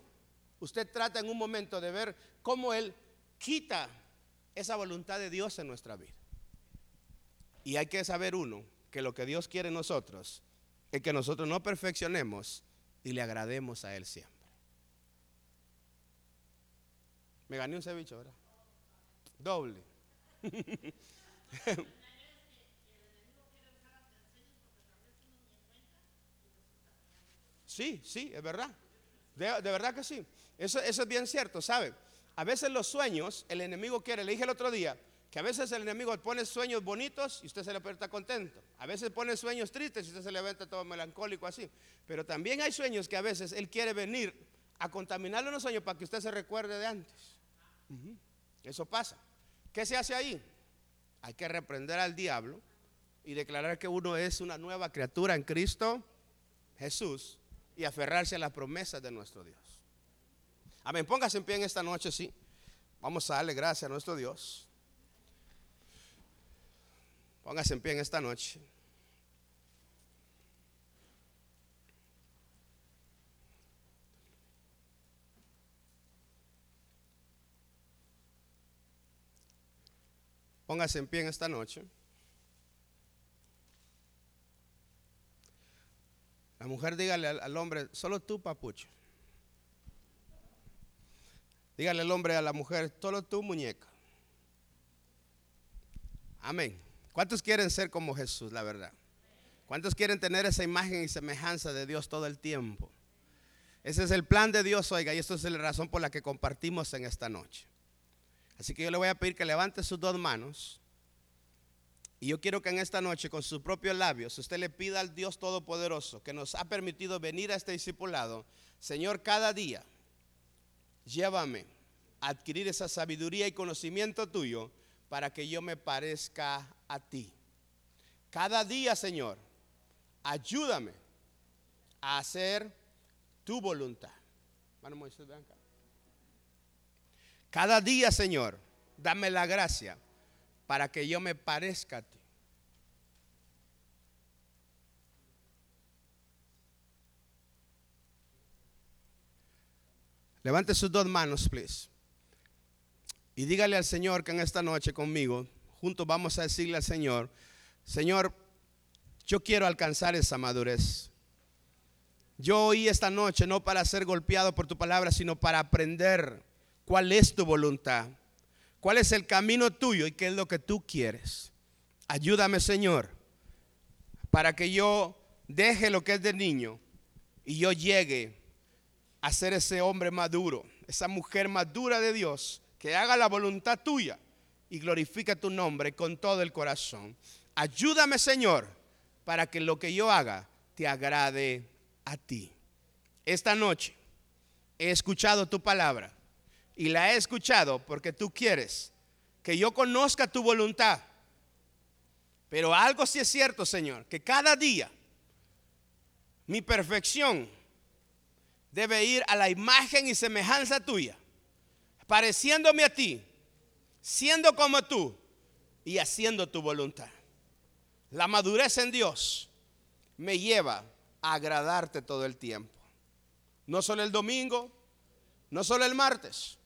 A: usted trata en un momento de ver cómo Él quita esa voluntad de Dios en nuestra vida. Y hay que saber uno que lo que Dios quiere en nosotros es que nosotros no perfeccionemos y le agrademos a Él siempre. Me gané un ceviche, ¿verdad? Doble. (laughs) sí, sí, es verdad. De, verdad que sí. Eso, eso es bien cierto, ¿sabe? A veces los sueños, el enemigo quiere, le dije el otro día, que a veces el enemigo pone sueños bonitos y usted se levanta contento. A veces pone sueños tristes y usted se levanta todo melancólico así. Pero también hay sueños que a veces él quiere venir a contaminarle los sueños para que usted se recuerde de antes. Eso pasa. ¿Qué se hace ahí? Hay que reprender al diablo y declarar que uno es una nueva criatura en Cristo Jesús y aferrarse a las promesas de nuestro Dios. Amén. Póngase en pie en esta noche, sí. Vamos a darle gracias a nuestro Dios. Póngase en pie en esta noche. Póngase en pie en esta noche. La mujer dígale al, hombre, solo tú, papucho. Dígale al hombre a la mujer, solo tú, muñeca. Amén. ¿Cuántos quieren ser como Jesús, la verdad? ¿Cuántos quieren tener esa imagen y semejanza de Dios todo el tiempo? Ese es el plan de Dios, oiga, y esto es la razón por la que compartimos en esta noche. Así que yo le voy a pedir que levante sus dos manos y yo quiero que en esta noche, con sus propios labios, usted le pida al Dios Todopoderoso que nos ha permitido venir a este discipulado, Señor, cada día, llévame a adquirir esa sabiduría y conocimiento tuyo para que yo me parezca a ti. Cada día, Señor, ayúdame a hacer tu voluntad. Cada día, Señor, dame la gracia para que yo me parezca a ti. Levante sus dos manos, please. Y dígale al Señor que en esta noche conmigo, juntos vamos a decirle al Señor, Señor, yo quiero alcanzar esa madurez. Yo oí esta noche no para ser golpeado por tu palabra, sino para aprender cuál es tu voluntad. ¿Cuál es el camino tuyo y qué es lo que tú quieres? Ayúdame, Señor, para que yo deje lo que es de niño y yo llegue a ser ese hombre maduro, esa mujer madura de Dios, que haga la voluntad tuya y glorifique tu nombre con todo el corazón. Ayúdame, Señor, para que lo que yo haga te agrade a ti. Esta noche he escuchado tu palabra y la he escuchado porque tú quieres que yo conozca tu voluntad. Pero algo sí es cierto, Señor, que cada día mi perfección debe ir a la imagen y semejanza tuya, pareciéndome a ti, siendo como tú y haciendo tu voluntad. La madurez en Dios me lleva a agradarte todo el tiempo. No solo el domingo, no solo el martes,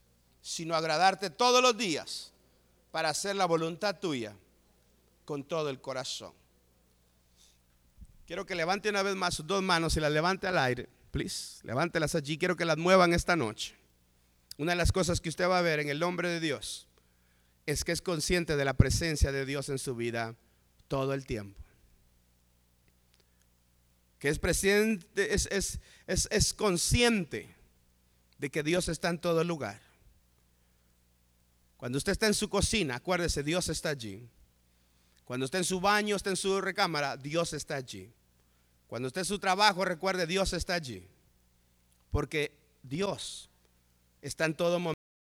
A: sino agradarte todos los días para hacer la voluntad tuya con todo el corazón. Quiero que levante una vez más sus dos manos y las levante al aire, please. Levántelas allí. Quiero que las muevan esta noche. Una de las cosas que usted va a ver en el nombre de Dios es que es consciente de la presencia de Dios en su vida todo el tiempo. Que es, presente, es, es, consciente de que Dios está en todo lugar. Cuando usted está en su cocina, acuérdese, Dios está allí. Cuando está en su baño, está en su recámara, Dios está allí. Cuando esté en su trabajo, recuerde, Dios está allí. Porque Dios está en todo momento.